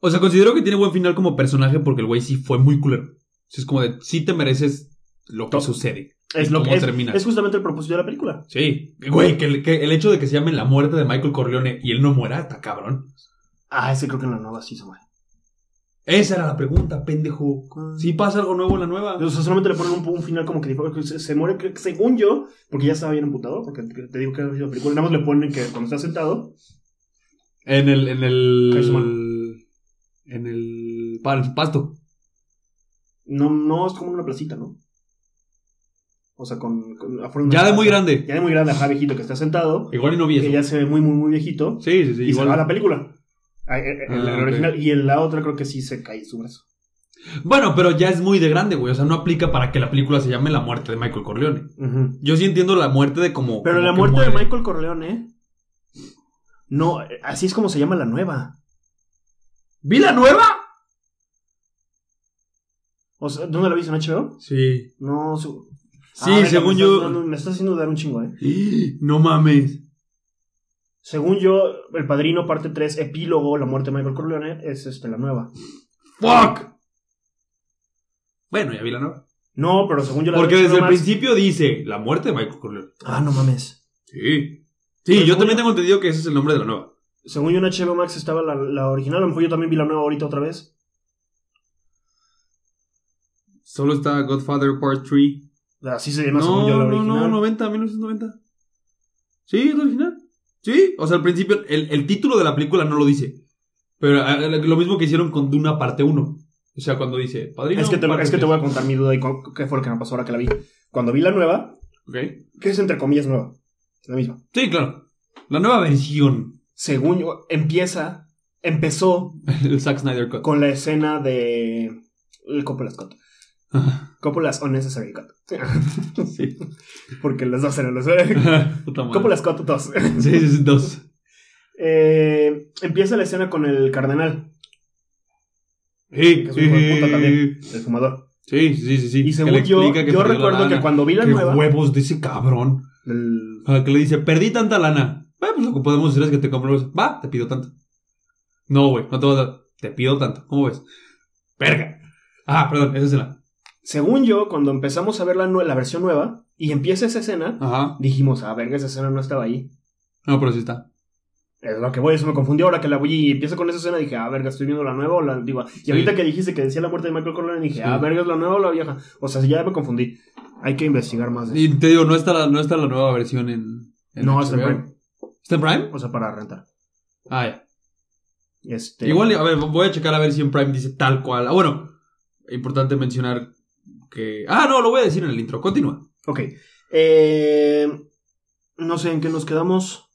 O sea, considero que tiene buen final como personaje porque el güey sí fue muy culero. Es como de, sí te mereces lo que sucede. Es ¿Y lo que es, termina? es justamente el propósito de la película. Sí. Güey, que, el- que el hecho de que se llame La muerte de Michael Corleone y él no muera, está cabrón. Ah, ese creo que en la nueva sí se muere. Esa era la pregunta, pendejo. ¿Sí pasa algo nuevo en la nueva? O sea, solamente le ponen un, un final como que se, se muere, que según yo, porque ya estaba bien emputado, porque te digo que sido película, nada más le ponen que cuando está sentado, En el, en su el, en el pa- pasto. no, no es como una placita, ¿no? O sea, con, con afuera Ya de muy grande. Ya de muy grande, ajá, viejito que está sentado, Igual y no vi que ya se ve muy, muy, muy viejito, Sí, sí, sí. y se igual. va a la película. Ah, eh, eh, En la Ah, y en la otra creo que sí se cae su brazo. Bueno, pero ya es muy de grande, güey. O sea, no aplica para que la película se llame La muerte de Michael Corleone. Yo sí entiendo la muerte de como. Pero como la muerte de. Michael Corleone, no, eh, así es como se llama la nueva. ¿Vi la nueva? O sea, ¿dónde la viste en HBO? Sí. No, su- Sí, Ah, según me yo. estás me está haciendo dudar un chingo, eh. No mames. Según yo, El Padrino, parte 3, epílogo, la muerte de Michael Corleone, es este, la nueva. ¡Fuck! Bueno, ya vi la nueva. No, pero según yo la Porque de desde el principio dice la muerte de Michael Corleone. Ah, no mames. Sí. Pero Sí, yo también tengo entendido que ese es el nombre de la nueva. Según yo en HBO Max estaba la, la original, a lo mejor yo también vi la nueva ahorita otra vez. Solo está Godfather Part 3. Así se llama según yo la No, no, original. no, 90, 1990. Sí, es la original. Sí, o sea, al principio el, el título de la película no lo dice. Pero eh, lo mismo que hicieron con Duna parte 1. O sea, cuando dice Padrino. es que, te, es que te voy a contar mi duda y con- qué fue lo que me pasó ahora que la vi. Cuando vi la nueva, Ok. que es entre comillas nueva, la misma. Sí, claro. La nueva versión. Según yo, empieza, empezó El Zack Snyder Cut. con la escena de el Coppola Scott. Coppola's Unnecessary Cut. sí. Porque los dos eran los... Coppola Scott 2. Sí, sí, sí, dos. Eh, empieza la escena con el cardenal, Sí, que es sí, un hijo de puta también, el fumador. sí, sí, sí, sí. Y según yo, yo la recuerdo que cuando vi la Qué nueva... huevos de ese cabrón. el- que le dice, perdí tanta lana. Ah, pues lo que podemos decir es que te compro. Va, te pido tanto. No, güey, no te voy a dar. Te pido tanto. ¿Cómo ves? Verga. Ah, perdón, esa escena. Según yo, cuando empezamos a ver la, la versión nueva y empieza esa escena, Ajá. dijimos, ah, verga, esa escena no estaba ahí. No, pero sí está. Es lo que voy, eso me confundió ahora que la voy y empiezo con esa escena. Dije, ah, verga, estoy viendo la nueva o la antigua. Y Sí. ahorita que dijiste que decía la muerte de Michael Corleone, dije, Sí. ah, verga, es la nueva o la vieja. O sea, ya me confundí. Hay que investigar más de eso. Y te digo, no está la, no está la nueva versión en. en No, está en. Prime. ¿Está en Prime? O sea, para rentar. Ah, ya. Este... Igual, a ver, voy a checar a ver si en Prime dice tal cual. Ah, bueno, importante mencionar que. Ah, no, lo voy a decir en el intro. Continúa. Ok. Eh, no sé en qué nos quedamos.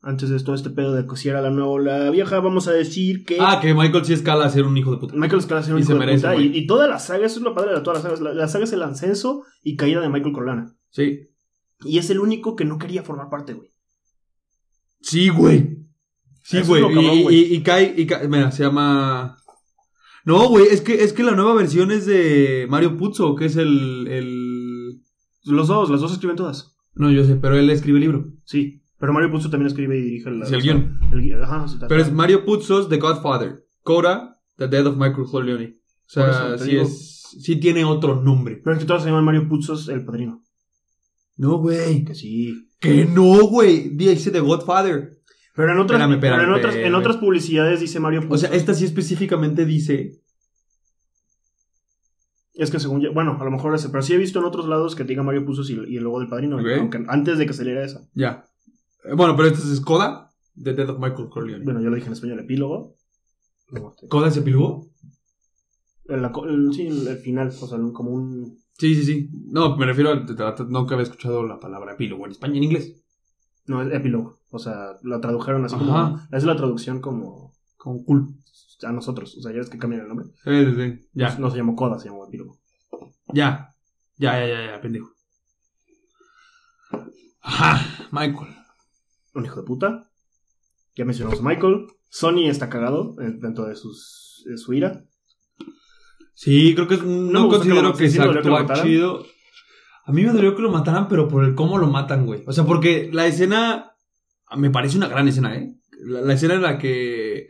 Antes de todo este pedo de que si era la nueva o la vieja, vamos a decir que... Ah, que Michael sí escala a ser un hijo de puta. Michael Scala es un Y hijo se de merece, puta, y, y toda la saga, eso es lo padre de todas las sagas. La, la saga es el ascenso y caída de Michael Corleone. Sí. Y es el único que no quería formar parte, güey. Sí, güey. Sí, güey. lo cabrón, y, güey. y, y cae, y cae- Mira, se llama. No, güey, es que, es que la nueva versión es de Mario Puzo, que es el, el. Los dos, las dos escriben todas. No, yo sé, pero él escribe el libro. Sí. Pero Mario Puzo también escribe y dirige la, Sí, el guion. el. Ajá, sí, está. Pero es Mario Puzo's The Godfather. Coda, The Death of Michael Corleone. O sea, eso sí digo. es. Sí tiene otro nombre. Pero es que todos se llaman Mario Puzos el padrino. No, güey. Que sí. Que no, güey. Dice The Godfather. Pero en otras, Espérame, espérame, pero en otras, en espérame. otras publicidades dice Mario Puzo. O sea, esta sí específicamente dice. Es que según yo, bueno, a lo mejor ese, pero sí he visto en otros lados que diga Mario Puzos y, y el logo del padrino, Ok. aunque antes de que saliera esa. Ya. Eh, Bueno, pero esta es Coda, The Death of Michael Corleone. Bueno, yo lo dije en español, epílogo. Este, ¿Coda el- la co- el- sí, el, final, o sea, como un... Sí, sí, sí. No, me refiero a. Nunca había escuchado la palabra epílogo en español, en inglés. No, es epílogo. O sea, la tradujeron así como... Es la traducción como Como cool. a nosotros. O sea, ya ves que cambian el nombre. Sí, sí, sí. Ya. No, no se llamó Coda, se llamó epílogo. Ya. Ya, ya, ya, ya, pendejo. Ajá, Michael. Un hijo de puta. Ya mencionamos a Michael. Sony está cagado dentro de, sus, de su ira. Sí, creo que es- no, que considero lo- que, se que lo actúa chido. A mí me dolió que lo mataran, pero por el cómo lo matan, güey. O sea, porque la escena me parece una gran escena, ¿eh? La, la escena en la que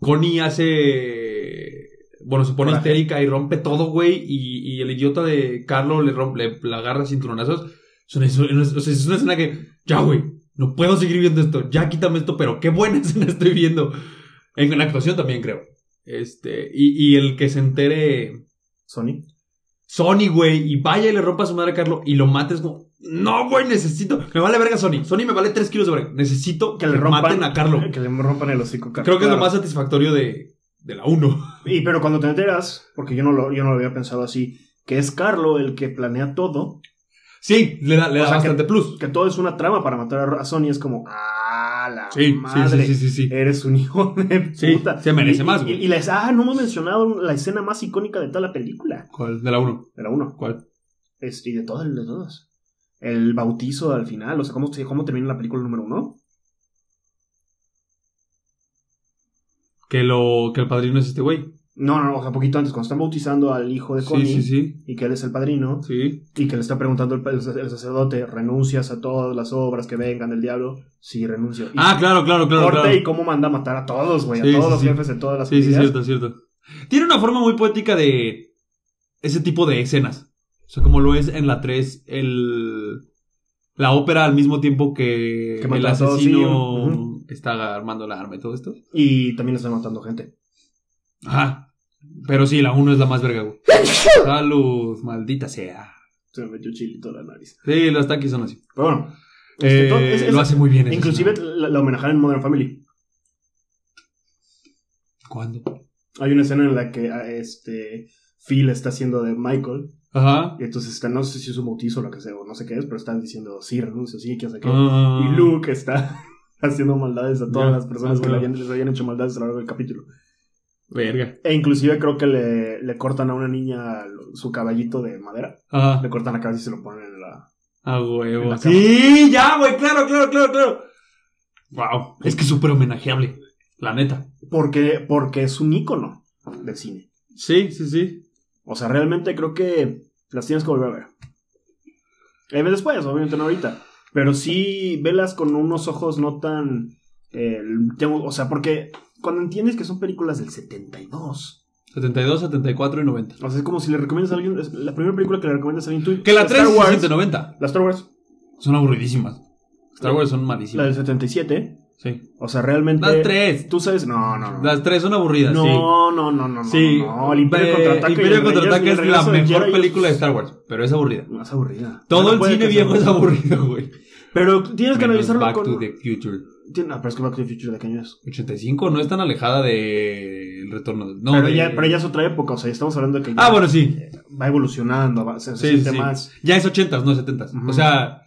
Connie hace. Bueno, se pone histérica y rompe todo, güey. Y, y el idiota de Carlo le, rompe, le, le agarra cinturonazos. Es una, es una escena que. Ya, güey. No puedo seguir viendo esto. Ya quítame esto, pero qué buena escena estoy viendo. En la actuación también, creo. Este. Y, y el que se entere. Sony. Sony, güey, y vaya y le rompa a su madre a Carlo y lo mates como. No, güey, necesito. Me vale verga Sony. Sony me vale 3 kilos de verga. Necesito Que le rompan, maten a Carlo. Que le rompan el hocico. Creo que es lo más satisfactorio de, de la 1. Y pero cuando te enteras, porque yo no lo, yo no lo había pensado así, que es Carlo el que planea todo, Sí, le da, le O da sea, bastante plus. que todo es una trama para matar a- a Sony, es como, ah, la Sí, sí, madre, sí, sí, sí, sí. eres un hijo de Sí, puta. se merece Y- más, Y, güey. y la es- ah, no hemos mencionado la escena más icónica de toda la película, ¿Cuál? De la 1. de la uno, ¿Cuál? este, y de todas, de todas. El bautizo al final, o sea, ¿cómo, cómo termina la película número uno? Que lo que el padrino es este güey. No, no, no, o sea, poquito antes, cuando están bautizando al hijo de Connie Sí, sí, sí. y que él es el padrino Sí. y que le está preguntando el, sacerdote, ¿renuncias a todas las obras que vengan del diablo? Sí, renuncio. Y Ah, claro, claro, claro. corte claro. y cómo manda a matar a todos, güey, Sí, a todos sí, los sí. jefes de todas las Sí, sí, familias. cierto, cierto. Tiene una forma muy poética de ese tipo de escenas. O sea, como lo es en la 3, el... la ópera al mismo tiempo que, Que el asesino sí. Está armando la arma y todo esto. Y también están matando gente. Ajá. Pero sí, la 1 es la más verga, güey. Salud, maldita sea. Se me metió chilito la nariz. Sí, los taquis son así. Pero bueno. este, Eh, todo- es- es- lo hace muy bien. Inclusive la, la homenajean en Modern Family. ¿Cuándo? Hay una escena en la que ah, este Phil está haciendo de Michael. Ajá. Y entonces está, no sé si es un bautizo o lo que sea, o no sé qué es, pero están diciendo sí, renuncio, sí, que sé qué. Ah. Y Luke está haciendo maldades a todas las personas ah, que le claro. habían, les habían hecho maldades a lo largo del capítulo. Verga. E inclusive creo que le, le cortan a una niña su caballito de madera. Ajá. Le cortan la cabeza y se lo ponen en la... A En huevo. Sí, ya, güey, claro, claro, claro, claro. Wow. Es que es súper homenajeable. La neta. Porque, porque es un ícono del cine. Sí, sí, sí. O sea, realmente creo que las tienes que volver a ver. Eh, después, obviamente no ahorita. Pero sí, velas con unos ojos no tan... eh, tengo- o sea, porque cuando entiendes que son películas del 72... 72, 74 y 90. O sea, es como si le recomiendas a alguien... es la primera película que le recomiendas a alguien... Tú, Que la 3 Star es Wars. 190. La Star Wars. Son aburridísimas. Star Wars son La malísimas. del 77. Sí. O sea, realmente... Las 3. Tú sabes... No, no, no. Las 3 son aburridas, no, sí. no, no, no, no. Sí. No, el Imperio Eh, Contraataca. y Imperio el Reyes- Contraataca y el es la Regreso del mejor Jedi película de Star Wars, pero es aburrida. No, es aburrida. Todo No el puede cine que sea viejo es aburrida. aburrido, güey. Pero tienes que Menos analizarlo Back con... to the Future. Tiene- ah, pero es que Back to the Future de qué año es. 85 no es tan alejada de el retorno. de- No, pero, de- ya, pero ya es otra época, o sea, estamos hablando de que ya Ah, bueno, sí. va evolucionando, va, se, se Sí, siente sí. más. Ya es 80s, no 70s. Ujú. O sea,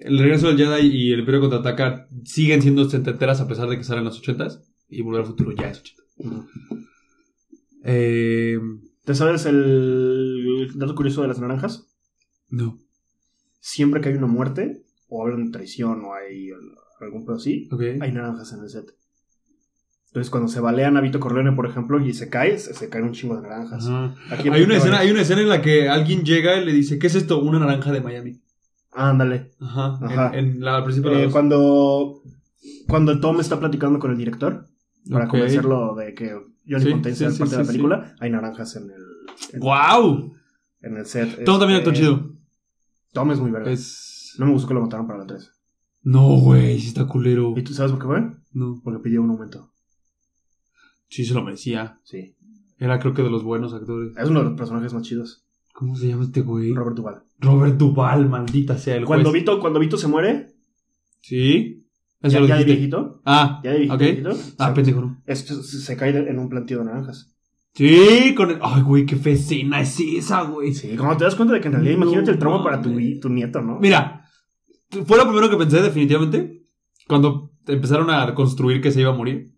el regreso del Jedi y el Imperio contraataca siguen siendo setenteras a pesar de que salen los 80s. Y Volver al futuro ya es 80. Eh, ¿Te sabes el dato curioso de las naranjas? no. Siempre que hay una muerte, o hay una traición, o hay algún pedo así, hay naranjas en el set. Entonces, cuando se balean a Vito Corleone, por ejemplo, y se cae, se, caen un chingo de naranjas. Aquí Hay una, escena, hay una escena en la que alguien llega y le dice, ¿qué es esto? Una naranja de Miami. Ándale. Ajá. Ajá. En, en la al principio de la Eh, cuando, cuando Tom está platicando con el director, para convencerlo de que Johnny Sí, Fontaine sí, sea sí, parte de la película, hay naranjas en el, en, ¡Guau! en el set. Todo también Este, actúa chido. Tom es muy verga. Es... No me gustó que lo mataron para la 3. No, güey, sí está culero. ¿Y tú sabes por qué fue? No. Porque pidió un aumento. Sí se lo merecía. Sí. Era creo que de los buenos actores. Es uno de los personajes más chidos. ¿Cómo se llama este güey? Robert Duvall. Robert Duval, maldita sea el juez. Cuando Vito, cuando Vito se muere, Sí. Ya, de viejito, Ah, ya de viejito, ok. viejito, Ah, se, pendejo, es- se, cae en un plantío de naranjas. Sí, con el... Ay, güey, qué fe escena es esa, güey. Sí, como te das cuenta de que en realidad No imagínate el trauma para tu, tu nieto, ¿no? Mira, fue lo primero que pensé definitivamente cuando empezaron a construir que se iba a morir.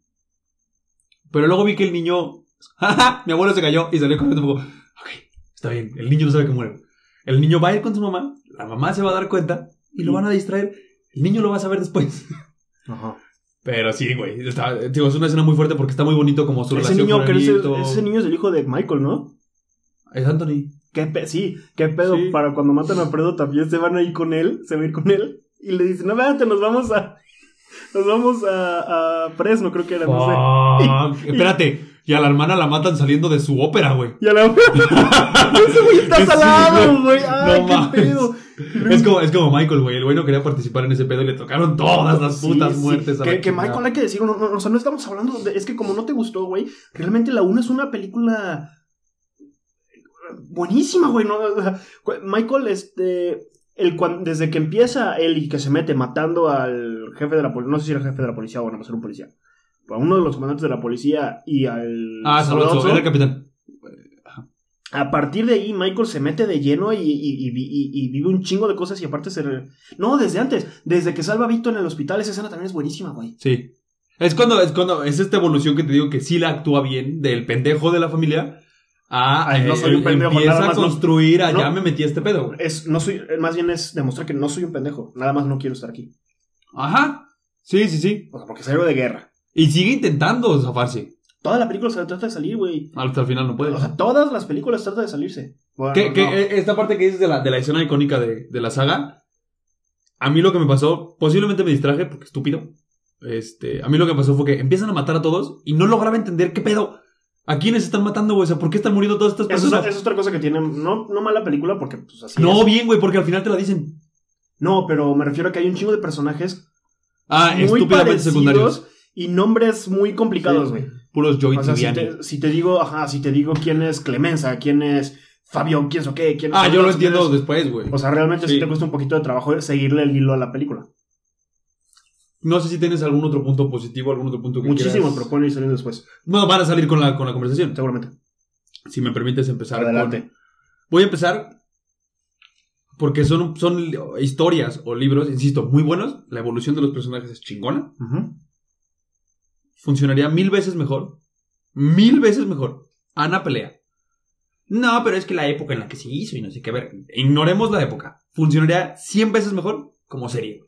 Pero luego vi que el niño... ¡Ja, Mi abuelo se cayó y salió corriendo un poco... Ok, está bien, el niño no sabe que muere. El niño va a ir con su mamá, la mamá se va a dar cuenta y lo van a distraer. El niño lo va a saber después. Ajá. Pero sí, güey. está- digo, es una escena muy fuerte porque está muy bonito como su Ese relación niño, con el ese niño es el hijo de Michael, ¿no? Es Anthony. ¿Qué pe- sí, qué pedo Sí. para cuando matan a Fredo también se van a ir con él, se van a ir con él y le dicen, no, vete, nos vamos a nos vamos a, a Fresno, creo que era, no sé. Fuck. Espérate. Y a la hermana la matan saliendo de su ópera, güey. Y a la Ese güey está salado, güey. Ay, No qué mames. pedo. Es como, es como Michael, güey. El güey no quería participar en ese pedo y le tocaron todas las putas sí. muertes. a la Que. Michael, hay que decirlo, no, no, o sea, no estamos hablando de, es que como no te gustó, güey, realmente la 1 es una película buenísima, güey, no, Michael, este, el, desde que empieza él y que se mete matando al jefe de la policía, no sé si era jefe de la policía o nada más era un policía, a uno de los comandantes de la policía y al Ah, Salvatore, era el capitán. a partir de ahí Michael se mete de lleno y, y- y- y- y vive un chingo de cosas y aparte se... re- No, desde antes, desde que salva a Vito en el hospital, esa escena también es buenísima, güey. Sí. Es cuando, es cuando, es esta evolución que te digo que sí la actúa bien, del pendejo de la familia a Ay, no soy un eh, pendejo, empieza nada a no- construir, a no. ya me metí a este pedo, güey. Es, no soy, más bien es demostrar que no soy un pendejo. Nada más no quiero estar aquí. Ajá. Sí, sí, sí. O sea, porque es héroe de guerra. Y sigue intentando zafarse. Toda la película se trata de salir, güey. Hasta el final no puede. O sea, todas las películas tratan de salirse. Bueno, que, no. eh, esta parte que dices de la, de la escena icónica de, de la saga, a mí lo que me pasó, posiblemente me distraje porque estúpido. Este, a mí lo que pasó fue que empiezan a matar a todos y no lograba entender qué pedo. ¿A quiénes están matando, güey? O sea, ¿por qué están muriendo todas estas Eso es, personas? eso es otra cosa que tiene. No, no mala película, porque pues así. No, es. bien, güey, porque al final te la dicen. No, pero me refiero a que hay un chingo de personajes Ah, muy estúpidamente secundarios. y nombres muy complicados, güey. Puros Joey O sea, si te, si te digo, ajá, si te digo quién es Clemenza, quién es Fabio, quién es o qué, quién Ah, yo lo entiendo es- después, güey. O sea, realmente sí. Sí. te cuesta un poquito de trabajo seguirle el hilo a la película. No sé si tienes algún otro punto positivo, algún otro punto que Muchísimo, quieras- pero pueden ir saliendo después, No, van a salir con la, con la conversación. seguramente. Si me permites empezar Adelante. con... Voy a empezar porque son, son historias o libros, insisto, muy buenos. La evolución de los personajes es chingona. Funcionaría mil veces mejor. Mil veces mejor. Ana pelea. No, pero es que la época en la que se hizo y no sé qué ver. Ignoremos la época. Funcionaría cien veces mejor como serie.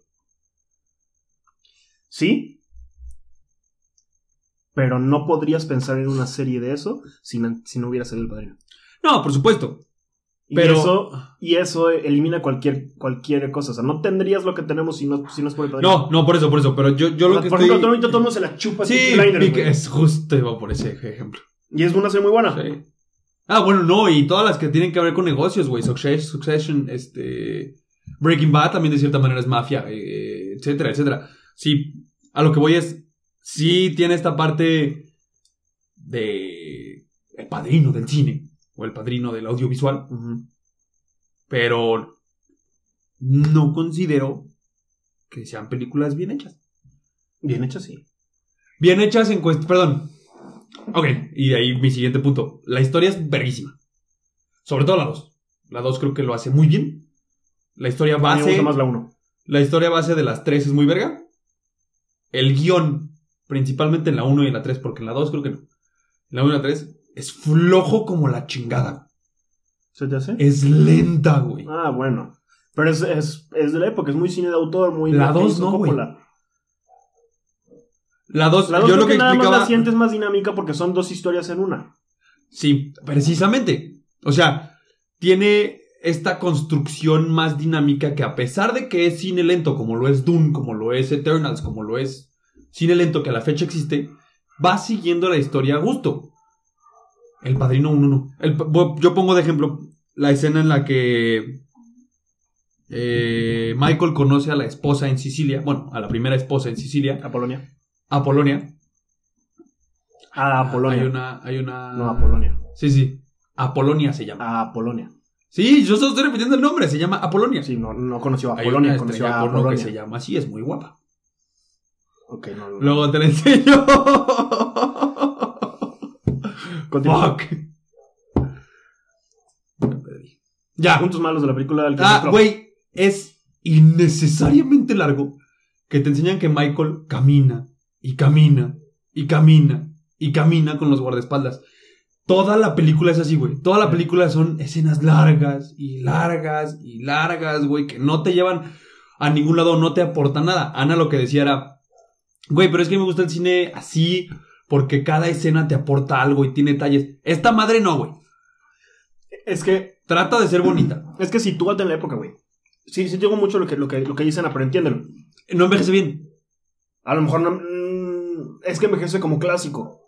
Sí. Pero no podrías pensar en una serie de eso si no, si no hubiera salido el padrino. No, por supuesto. Y Pero... eso, y eso elimina cualquier, cualquier cosa. O sea, no tendrías lo que tenemos si no, si no es por el padrino. No, no, por eso, por eso. Pero yo, yo O lo que por estoy... ejemplo, todo el mundo se la chupa. Sí, güey. es justo iba por ese ejemplo. Y es una serie muy buena. Sí. Ah, bueno, no, y todas las que tienen que ver con negocios, güey. Succession, Succession, este. Breaking Bad también de cierta manera es mafia, eh, etcétera, etcétera. Sí, a lo que voy es. Sí tiene esta parte de. El padrino del cine, o el padrino del audiovisual, pero. No considero que sean películas bien hechas. Bien hecha, sí. Bien hechas en cuestión. Perdón. Ok, y de ahí mi siguiente punto. La historia es verguísima. Sobre todo la 2. La 2 creo que lo hace muy bien. La historia me base. gusta más la 1. La historia base de las 3 es muy verga. El guion, principalmente en la 1 y en la 3, porque en la 2 creo que no. En la 1 y la 3 es flojo como la chingada. ¿Se te hace? Es lenta, güey. Ah, bueno. Pero es, es, es de la época, es muy cine de autor, muy... La lo que dos hizo no, güey. La 2, La 2 yo creo lo que que nada más explicaba. la sientes más dinámica porque son dos historias en una. Sí, precisamente. O sea, tiene esta construcción más dinámica que a pesar de que es cine lento, como lo es Dune, como lo es Eternals, como lo es cine lento que a la fecha existe, va siguiendo la historia a gusto. El Padrino 1 no. El yo pongo de ejemplo la escena en la que eh, Michael conoce a la esposa en Sicilia, bueno, a la primera esposa en Sicilia, A Polonia. a Polonia. Ah, a Polonia. Hay una, hay una. No, a Polonia. Sí, sí. Apolonia se llama. A Polonia. Sí, yo solo estoy repitiendo el nombre, se llama Apolonia. Sí, no, no conoció a Hay Polonia, una conoció estrella a porno Polonia. que se llama así, es muy guapa. Ok, no, no. Luego te la enseño. Continúa. Fuck. Me perdí. Ya. Puntos malos de la película. El que Ah, güey, es innecesariamente largo que te enseñan que Michael camina y camina y camina y camina con los guardaespaldas. Toda la película es así, güey. Toda la película son escenas largas y largas y largas, güey, que no te llevan a ningún lado, no te aportan nada. Ana lo que decía era, güey, pero es que me gusta el cine así porque cada escena te aporta algo y tiene detalles. Esta madre no, güey. Es que, Trata de ser bonita. es que sitúate en la época, güey. Sí, sí tengo mucho lo que, lo que, lo que dicen, pero entiéndelo. No envejece bien. A lo mejor no... mm, es que envejece como clásico.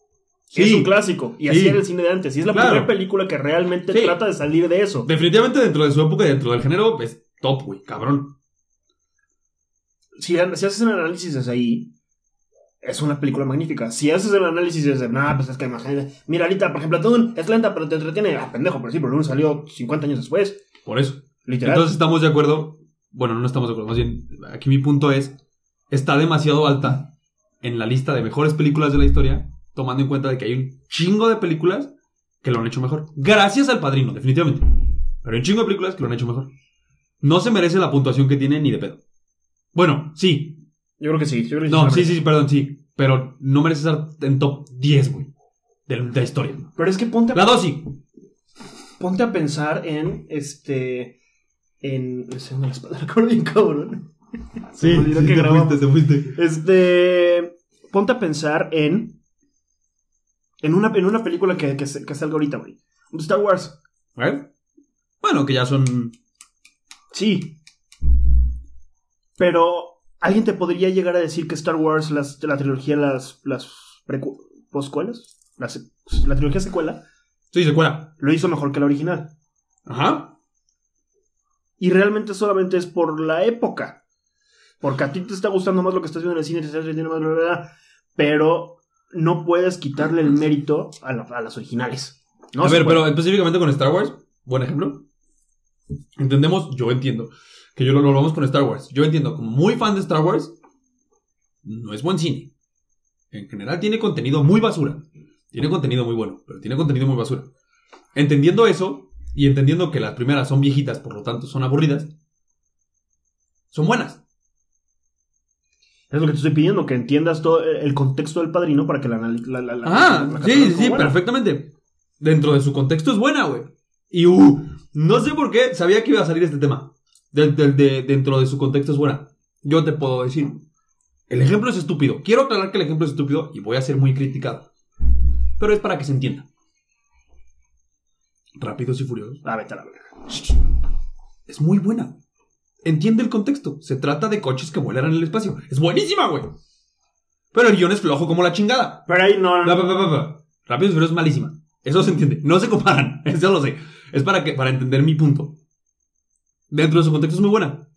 Sí. Es un clásico. Y así Sí. era el cine de antes. Y es la Claro. primera película que realmente Sí. trata de salir de eso. Definitivamente dentro de su época y dentro del género es top, güey, cabrón. Si, si haces el análisis desde ahí, es una película magnífica. Si haces el análisis desde, nah, pues es que imagínate. Mira, ahorita, por ejemplo, Dune es lenta, pero te entretiene. Ah, pendejo, pero sí, pero Dune salió 50 años después. Por eso. Literal. Entonces estamos de acuerdo. Bueno, no estamos de acuerdo. Más bien, aquí mi punto es: está demasiado alta en la lista de mejores películas de la historia, tomando en cuenta de que hay un chingo de películas que lo han hecho mejor. Gracias al padrino, definitivamente. Pero hay un chingo de películas que lo han hecho mejor. No se merece la puntuación que tiene ni de pedo. Bueno, sí. Yo creo que sí. Yo creo que No, sí, sí, perdón, sí. Pero no merece estar en top 10, güey. De, la historia. Pero es que ponte a, La 2 sí. ponte a pensar en este. En. Se me la recuerdo bien, cabrón. Se me olvidó que te grabamos. fuiste, te fuiste. Este. Ponte a pensar en. En una, en una película que, que, que salga ahorita, güey. Star Wars. ¿Eh? Bueno, que ya son. Sí. Pero alguien te podría llegar a decir que Star Wars, las, la trilogía, las, las poscuelas, la, la trilogía secuela, Sí, secuela. lo hizo mejor que la original. Ajá. Y realmente solamente es por la época. Porque a ti te está gustando más lo que estás viendo en el cine, te estás más, bla, bla, bla, pero no puedes quitarle el mérito a, la- a las originales. No a ver, puede. pero específicamente con Star Wars, buen ejemplo. Entendemos, yo entiendo, que yo lo, lo vamos con Star Wars. Yo entiendo, como muy fan de Star Wars, no es buen cine. En general tiene contenido muy basura. Tiene contenido muy bueno, pero tiene contenido muy basura. Entendiendo eso, y entendiendo que las primeras son viejitas, por lo tanto son aburridas, son buenas. Es lo que te estoy pidiendo, que entiendas todo el contexto del padrino para que la. La, la, la- Ah, sí, sí, buena. perfectamente. Dentro de su contexto es buena, güey. Y uh, no sé por qué sabía que iba a salir este tema. De- dentro de su contexto es buena. Yo te puedo decir. El ejemplo es estúpido. Quiero aclarar que el ejemplo es estúpido y voy a ser muy criticado. Pero es para que se entienda. Rápidos y furiosos. Ah, a la verga. Es muy buena. Entiende el contexto. Se trata de coches que vuelan en el espacio. Es buenísima, güey. Pero el guion es flojo como la chingada. Pero ahí no. Pa. Rápidos y Furiosos es malísima. Eso se entiende. No se comparan. Eso lo sé. Es para, que, para entender mi punto. Dentro de su contexto es muy buena.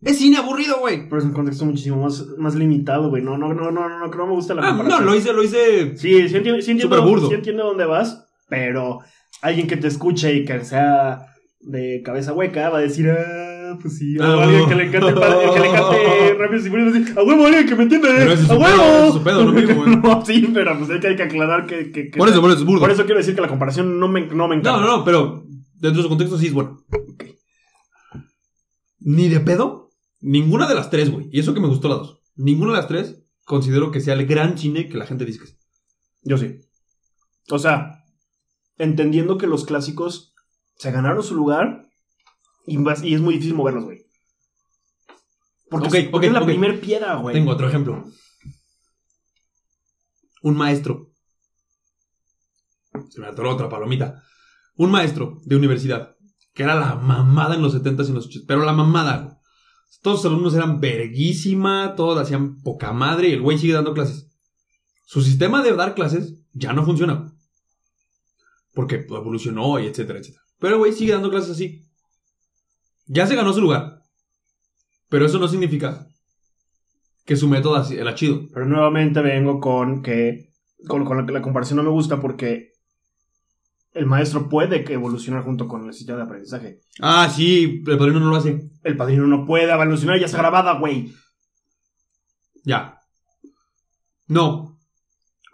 Es cine aburrido, güey. Pero es un contexto muchísimo más, más limitado, güey. No, no, no, no, no, no, no me gusta la Ah, no, lo hice, lo hice. Sí, sí entiendo, sí entiendo, burdo. sí entiendo dónde vas, pero alguien que te escuche y que sea de cabeza hueca va a decir, ah, pues sí, o Ah. alguien que le cante, el padre- que le cante Rápidos y Furiosos, a a huevo, alguien que me es a huevo. pedo, ese es su pedo, no mío, güey. No, sí, pero pues hay que, hay que aclarar que, que, que- Por eso, por eso es burdo. por eso quiero decir que la comparación no me, no me encanta. No, no, no, pero dentro de su contexto sí es bueno. Ni de pedo. Ninguna de las tres, güey. Y eso que me gustó las dos. Ninguna de las tres considero que sea el gran cine que la gente dice que es. Yo sí. O sea, entendiendo que los clásicos se ganaron su lugar y, vas- y es muy difícil moverlos, güey. Porque, es, porque ok, es la ok. primer piedra, güey. Tengo otro ejemplo. Un maestro. Se me atoró otra palomita. Un maestro de universidad. Que era la mamada en los 70s y en los 80s. Pero la mamada. güey. Todos los alumnos eran verguísima. Todos hacían poca madre. Y el güey sigue dando clases. Su sistema de dar clases ya no funciona. Porque evolucionó y etcétera, etcétera. Pero el güey sigue dando clases así. Ya se ganó su lugar. Pero eso no significa que su método era chido. Pero nuevamente vengo con que. Con, con la la comparación no me gusta porque. El maestro puede evolucionar junto con el sistema de aprendizaje. Ah, sí, el padrino no lo hace. El padrino no puede evolucionar, ya está grabada, güey. Ya. No.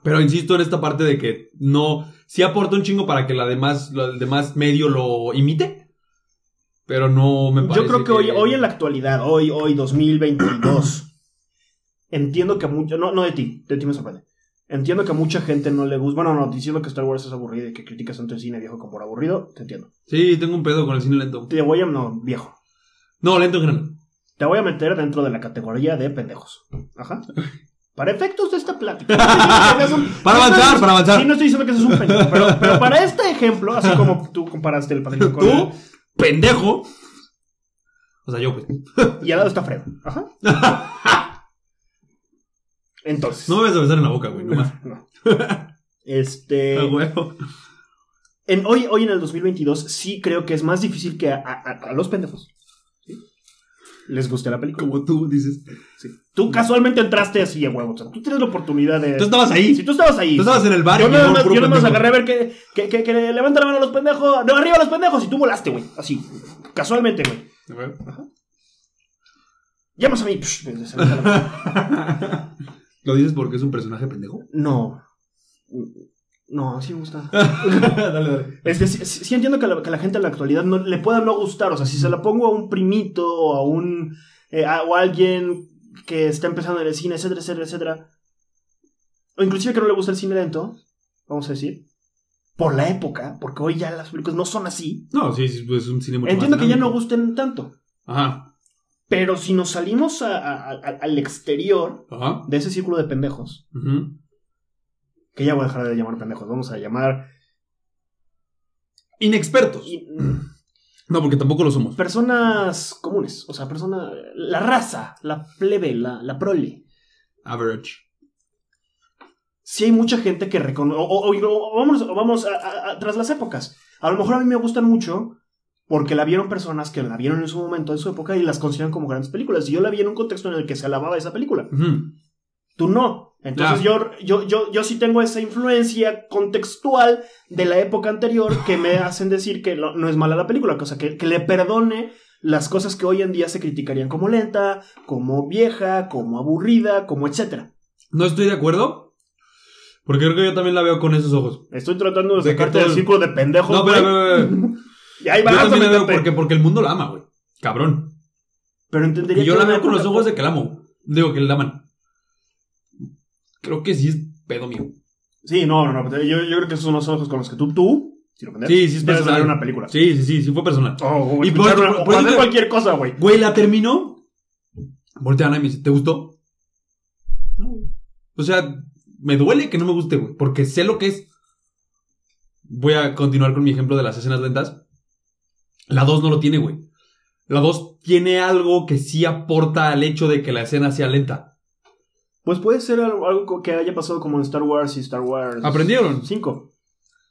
Pero insisto en esta parte de que no. Sí aporta un chingo para que la demás, el demás medio lo imite. Pero no me parece. Yo creo que, Hoy, hoy en la actualidad, hoy, hoy, 2022, entiendo que a mucha, no, no de ti, de ti me sorprende. Entiendo que a mucha gente no le gusta. Bueno, no, diciendo que Star Wars es aburrido y que criticas tanto el cine viejo como por aburrido, te entiendo. Sí, tengo un pedo con el cine lento. Te voy a. No, viejo. No, lento en general. Te voy a meter dentro de la categoría de pendejos. Ajá. Para efectos de esta plática. Para avanzar, para avanzar. Sí, no estoy diciendo que es un pendejo, pero, pero para este ejemplo, así como tú comparaste el padrino con Tú, pendejo. O sea, yo, pues. Y al lado está Fredo. Ajá. Entonces. No me vas a besar en la boca, güey, nomás. No. Este. Ah, en, hoy, hoy en el 2022 sí creo que es más difícil que a, a- a los pendejos. ¿Sí? Les guste la película. Como tú dices. Sí. Tú casualmente entraste así a huevo. O sea, tú tienes la oportunidad de. Tú estabas ahí. Si tú estabas ahí. Tú estabas en el bar Yo nada más, yo nada más pendejo. agarré a ver que, que, que, que levanta la mano a los pendejos. No, arriba los pendejos. Y tú volaste, güey. Así. Casualmente, güey. Llamas a mí. A ¿Lo dices porque es un personaje pendejo? No. No, sí me gusta. dale, dale. Es decir, sí, sí entiendo que la, que la gente en la actualidad no, le pueda no gustar. O sea, si se la pongo a un primito o a un. eh, a- o a alguien que está empezando en el cine, etcétera, etcétera, etcétera. O inclusive que no le gusta el cine lento, vamos a decir. Por la época, porque hoy ya las películas no son así. No, sí, sí, pues es un cine mucho Entiendo más que ya no gusten tanto. Ajá. Pero si nos salimos a- al exterior Ajá. de ese círculo de pendejos, Ujú. Que ya voy a dejar de llamar pendejos. Vamos a llamar. Inexpertos. y- No, porque tampoco lo somos. personas comunes. O sea, personas. La raza, la plebe, la, la prole. Average. Sí hay mucha gente que reconoce. O, o- o- o vamos, vamos a- a- a- tras las épocas. A lo mejor a mí me gustan mucho porque la vieron personas que la vieron en su momento, en su época, y las consideran como grandes películas. Y yo la vi en un contexto en el que se alababa esa película. Tú no. Entonces yo, yo, yo, yo sí tengo esa influencia contextual de la época anterior que me hacen decir que no, no es mala la película, cosa que, que le perdone las cosas que hoy en día se criticarían como lenta, como vieja, como aburrida, como etcétera. No estoy de acuerdo. Porque creo que yo también la veo con esos ojos. Estoy tratando de De sacarte del el- círculo de pendejos. No, pero, Y ahí Yo también la veo porque, porque el mundo la ama, güey. Cabrón. Pero entendería Y yo que la veo con los ojos de que la amo. Digo, que la aman. Creo que sí es pedo mío. Sí, no, no, no. Yo, yo creo que esos son los ojos con los que tú, tú, sin ofender, Sí, sí es personal. una película. Sí, sí, sí, sí fue personal. Oh, o Y por- una- por- por hacer cualquier cosa, güey. Güey, la terminó. Voltea a Ana y me dice, ¿te gustó? No, güey. O sea, me duele que no me guste, güey. Porque sé lo que es. Voy a continuar con mi ejemplo de las escenas lentas. La 2 no lo tiene, güey. La 2 tiene algo que sí aporta al hecho de que la escena sea lenta. Pues puede ser algo, algo que haya pasado como en Star Wars y Star Wars ¿Aprendieron? 5.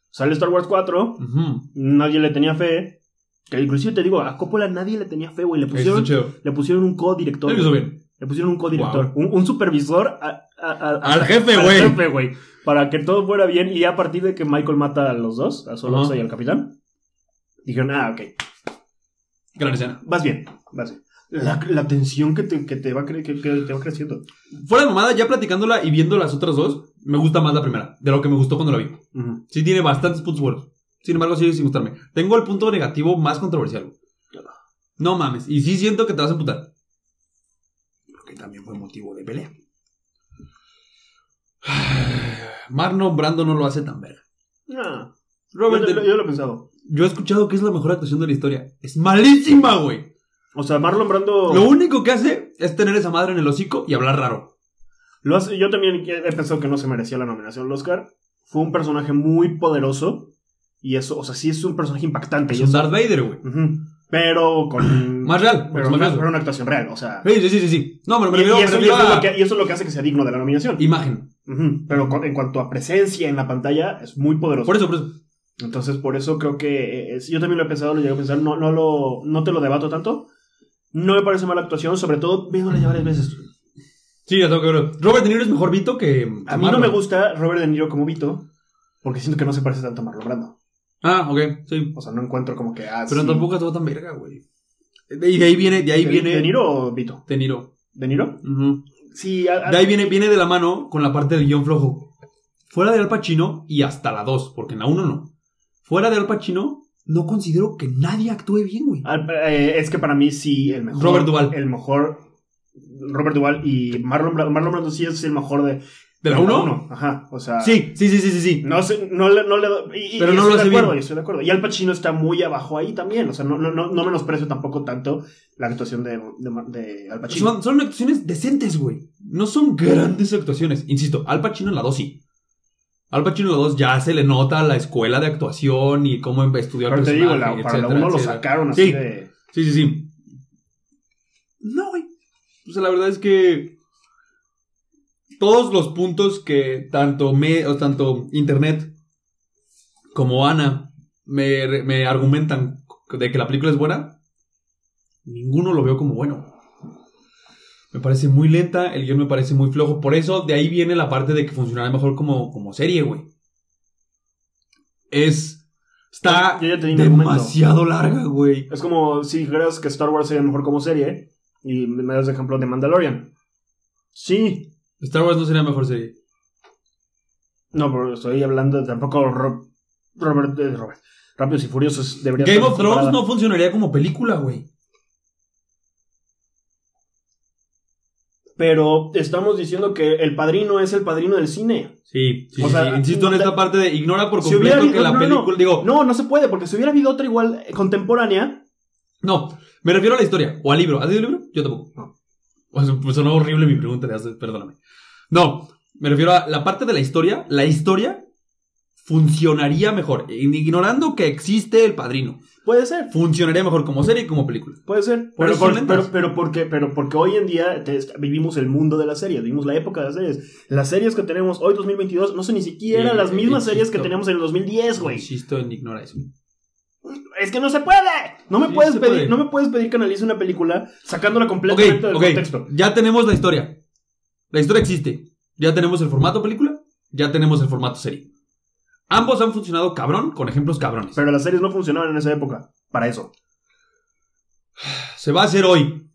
Sale Star Wars 4, Ujú. nadie le tenía fe. Que inclusive te digo, a Coppola nadie le tenía fe, güey. Le pusieron, le pusieron un co-director. Le pusieron un co-director. Un, un supervisor a- a- a- Al jefe, al güey. jefe, güey. Para que todo fuera bien. Y a partir de que Michael mata a los dos, a Solosa Ajá. y al capitán, dijeron, ah, ok. Gran escena. Vas bien, vas bien. La, la tensión que te, que te va cre- que, que te va creciendo. Fuera de mamada, ya platicándola y viendo las otras dos, me gusta más la primera. De lo que me gustó cuando la vi. Ujú. Sí tiene bastantes puntos buenos. Sin embargo, sigue sin gustarme. Tengo el punto negativo más controversial. No mames. Y sí siento que te vas a emputar. Porque también fue motivo de pelea. Marlon Brando no lo hace tan verga. Ah, Robert, yo, De- yo lo he pensado. yo he escuchado que es la mejor actuación de la historia. Es malísima, güey. O sea, Marlon Brando. Lo único que hace es tener esa madre en el hocico y hablar raro. Lo hace- yo también he pensado que no se merecía la nominación al Oscar. Fue un personaje muy poderoso. Y eso, o sea, sí es un personaje impactante. Es y un eso- Darth Vader, güey. Pero con. Más real. pero, más una, una actuación real, o sea. Sí, sí, sí, sí. No, pero me Y, y y es lo que, y eso es lo que hace que sea digno de la nominación. imagen. Pero con- en cuanto a presencia en la pantalla, es muy poderoso. Por eso, por eso. Entonces, por eso creo que es- yo también lo he pensado, lo llegué a pensar, no, no, lo, no te lo debato tanto. No me parece mala actuación, sobre todo viéndola ya varias veces. Sí, ya tengo que ver. Robert De Niro es mejor Vito que. A mí no me gusta Robert De Niro como Vito, porque siento que no se parece tanto a Marlon Brando. Ah, ok, sí. O sea, no encuentro como que. Ah, Pero sí. tampoco estuvo tan verga, güey. Y de ahí viene, de ahí ¿De, viene. ¿De Niro o Vito? De Niro. ¿De Niro? Sí, a- a- De ahí viene, viene de la mano con la parte del guion flojo. Fuera de Al Pacino y hasta la 2, porque en la 1 no. Fuera de Al Pacino, no considero que nadie actúe bien, güey. al- eh, es que para mí sí, el mejor. Robert Duvall. El mejor. Robert Duvall y Marlon Brando. Marlon Brando sí es el mejor de. ¿De la 1? Ajá, o sea. Sí, sí, sí, sí, sí, sí. No, sé, no, le, no le y- Pero y no estoy lo de hace acuerdo, bien. y estoy de acuerdo. Y Al Pacino está muy abajo ahí también. O sea, no, no, no, no menosprecio tampoco tanto la actuación de, de, de Al Pacino. Son, son actuaciones decentes, güey. No son grandes actuaciones. Insisto, Al Pacino en la 2 sí. Al Pacino en la 2 ya se le nota la escuela de actuación y cómo estudió el Pero te digo, para la 1 lo sacaron así Sí. de. Sí, sí, sí. No, güey. O sea, la verdad es que todos los puntos que tanto me o tanto internet como Ana me, me argumentan de que la película es buena, ninguno lo veo como bueno. Me parece muy lenta, el guion me parece muy flojo. Por eso, de ahí viene la parte de que funcionará mejor como, como serie, güey. Es. Está Yo argumento. demasiado larga, güey. Es como si dijeras que Star Wars sería mejor como serie. Y me das de ejemplo de Mandalorian. Sí. Star Wars no sería mejor serie. No, pero estoy hablando de tampoco Ro- Robert, eh, Robert. Rápidos y Furiosos debería Game of Thrones no funcionaría como película, güey. Pero estamos diciendo que el padrino es el padrino del cine. Sí, sí, O sea, sí. Insisto en esta parte de ignora por Si completo que la no, película. no. Digo, No, no se puede, porque si hubiera habido otra igual eh, contemporánea. no. Me refiero a la historia o al libro. ¿Has leído el libro? Yo tampoco. No. Pues sonó horrible mi pregunta de hace, perdóname. No. Me refiero a la parte de la historia. La historia funcionaría mejor. Ignorando que existe el padrino. Puede ser. Funcionaría mejor como serie y como película. Puede ser. Por pero, por- pero, pero, porque, pero porque hoy en día te- vivimos el mundo de las series, vivimos la época de las series. Las series que tenemos hoy, 2022, no son ni siquiera Sí, las mismas insisto. series que teníamos en el 2010, güey. Insisto en ignorar eso. Es que no se puede. No me Sí, puedes pedir, puede. no me puedes pedir que analice una película sacándola completamente del contexto. Ya tenemos la historia. La historia existe. Ya tenemos el formato película. Ya tenemos el formato serie. Ambos han funcionado cabrón con ejemplos cabrones. Pero las series no funcionaban en esa época. Para eso. Se va a hacer hoy.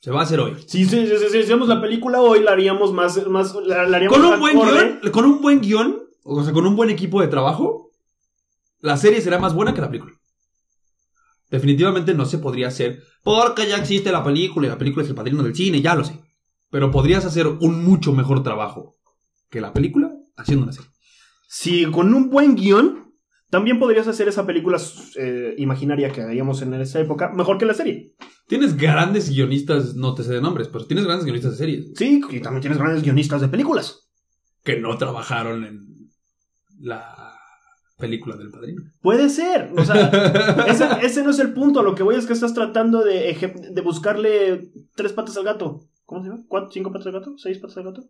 Se va a hacer hoy. Si, si, si, si- si hiciéramos la película hoy, la haríamos más. más la, la haríamos Con un buen guion, con un buen guion, o sea, con un buen equipo de trabajo, la serie será más buena que la película. Definitivamente no se podría hacer porque ya existe la película y la película es el padrino del cine, ya lo sé. Pero podrías hacer un mucho mejor trabajo que la película haciendo una serie. Si con un buen guion, también podrías hacer esa película eh, imaginaria que haríamos en esa época mejor que la serie. Tienes grandes guionistas, no te sé de nombres, pero tienes grandes guionistas de series Sí, y también tienes grandes guionistas de películas. que no trabajaron en la película del padrino. Puede ser. O sea, ese, ese no es el punto. A lo que voy es que estás tratando de, de buscarle tres patas al gato. ¿Cómo se llama? ¿Cuatro, ¿Cinco patas al gato? ¿Seis patas al gato?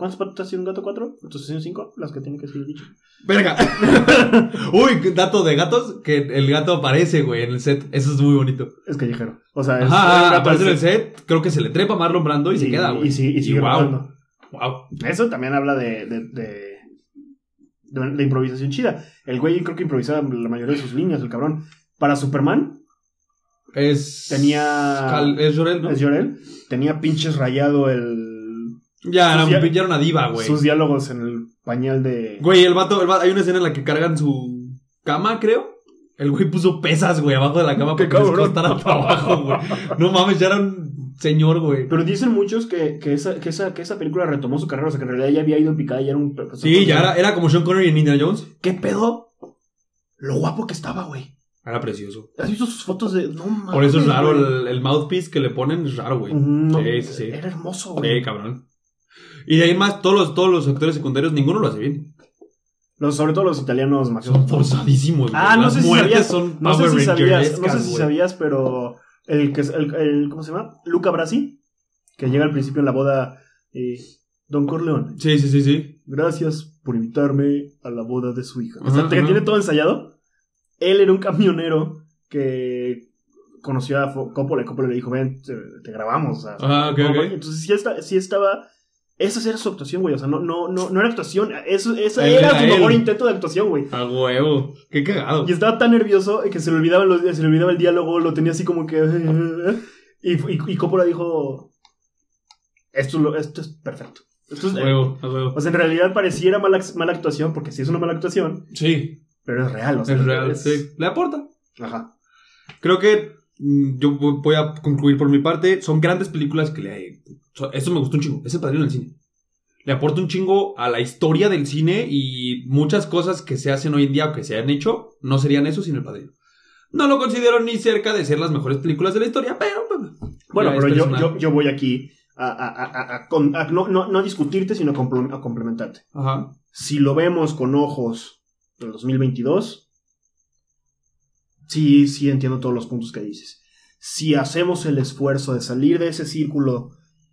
¿Cuántas patas tiene un gato? ¿Cuatro? Entonces son cinco las que tiene que ser dicho. Verga. Uy, dato de gatos, que el gato aparece, güey, en el set. Eso es muy bonito. Es callejero. O sea, es, Ajá, aparece en el set, creo que se le trepa Marlon Brando y, se queda, güey. Y, sí- y sigue wow. rodando. Wow. Eso también habla de, de, de, de- de improvisación chida. El güey creo que improvisaba la mayoría de sus líneas, el cabrón. Para Superman, Es. Tenía- Cal- es Jorel, ¿no? es Jorel, tenía pinches rayado el, Ya, Sus ya era una diva, güey. sus diálogos en el pañal de... Güey, el vato, el vato- hay una escena en la que cargan su cama, creo. El güey puso pesas, güey, abajo de la cama Qué para que les costara trabajo, güey. No mames, ya era un señor, güey. Pero dicen muchos que, que, esa, que, esa, que esa película retomó su carrera, o sea, que en realidad ya había ido en picada y era un... Sí, ya era, era como Sean Connery en Indiana Jones. ¿Qué pedo? Lo guapo que estaba, güey. Era precioso. ¿Has visto sus fotos de...? No mames, Por eso es raro el, el mouthpiece que le ponen, es raro, güey. No, Sí, sí, sí. Era hermoso, güey. Sí, cabrón. Y de ahí más, todos los, todos los actores secundarios, ninguno lo hace bien. Los, sobre todo los italianos mafiosos. Son forzadísimos, güey. Ah, no Las sé si muertes sabías. son No sé si sabías, no sé Rangerescas, si güey. sabías, pero el que es el, el- ¿cómo se llama? Luca Brasi, que llega al principio en la boda eh, Don Corleone. Sí, sí, sí, sí. Gracias por invitarme a la boda de su hija. o Ajá, sea, que ajá. tiene todo ensayado. Él era un camionero que conoció a Fo- Coppola y Coppola le dijo, ven, te, te grabamos. o sea, Ah, ok, ok. Entonces sí, está- sí estaba... Esa era su actuación, güey. O sea, no, no, no, no era actuación. Eso, Él era su mejor intento de actuación, güey. A huevo. Qué cagado. Y estaba tan nervioso que se le olvidaba, los- se le olvidaba el diálogo, lo tenía así como que... Y, y, y Coppola dijo, esto, esto es perfecto. Esto es- A huevo, a huevo. o sea, en realidad pareciera mala, mala actuación, porque sí es una mala actuación, Sí, pero es real. O sea, es real. es- Sí. Le aporta. Ajá. Creo que yo voy a concluir por mi parte. Son grandes películas que le. so- Eso me gustó un chingo. Es el padrino del cine. Le aporta un chingo a la historia del cine y muchas cosas que se hacen hoy en día o que se han hecho no serían eso sin el padrino. No lo considero ni cerca de ser las mejores películas de la historia, pero. Bueno, pero yo, yo, yo voy aquí a, no, no- no discutirte, sino a complementarte. Ajá. Si lo vemos con ojos del 2022, sí, sí entiendo todos los puntos que dices. Si hacemos el esfuerzo de salir de ese círculo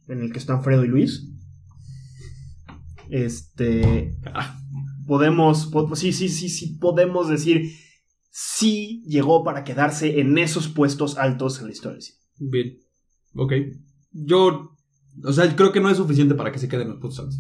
en el que están Fredo y Luis, este, Ah, podemos, po- sí, sí, sí, sí, podemos decir, sí llegó para quedarse en esos puestos altos en la historia. Bien. Ok. Yo. O sea, creo que no es suficiente para que se queden los putos altos.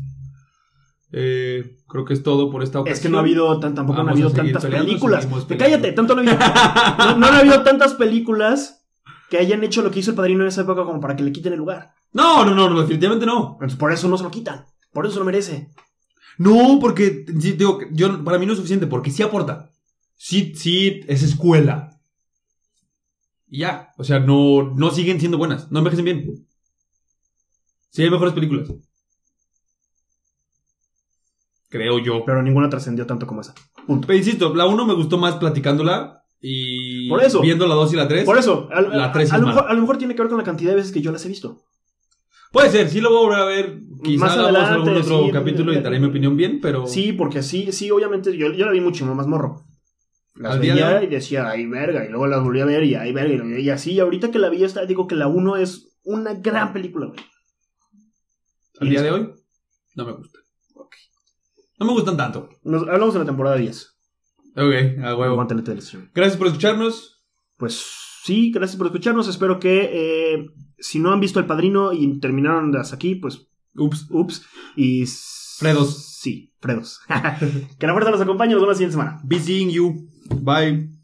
Eh, creo que es todo por esta ocasión. Es que no ha habido, tan, tampoco han Vamos a habido tantas peleando, películas. cállate, tanto no, ha habido- no, no han habido tantas películas que hayan hecho lo que hizo el padrino en esa época como para que le quiten el lugar. No, no, no, no, definitivamente no. Entonces, por eso no se lo quitan. Por eso lo merece. No, porque digo, yo, para mí no es suficiente, porque sí aporta. Sí, sí, es escuela. Y ya. O sea, no, no siguen siendo buenas. No envejecen bien. Sí, hay mejores películas. Creo yo. Pero ninguna trascendió tanto como esa. Punto. Pero insisto, la 1 me gustó más platicándola y Por eso. viendo la 2 y la 3. Por eso, a, La a- tres a es lo mejor, a lo mejor tiene que ver con la cantidad de veces que yo las he visto. Puede ser, sí lo voy a volver a ver. Quizá Más adelante, algún otro sí, capítulo y daré mi opinión bien, pero. Sí, porque sí, sí, obviamente, yo, yo la vi mucho más morro. Las Al de veía y decía, ay, verga, y luego las volví a ver y ay, verga, y, y así, ahorita que la vi, esta, digo que la 1 es una gran película, güey. Al día de hoy, no me gusta. No me gustan tanto. Nos hablamos de la temporada 10. Ok, a huevo. Gracias por escucharnos. Pues sí, gracias por escucharnos. Espero que eh, si no han visto El Padrino y terminaron de hasta aquí, pues Ups. ups. Y. Fredos. Sí, Fredos. que la fuerza los acompañe. Nos vemos la siguiente semana. Be seeing you. Bye.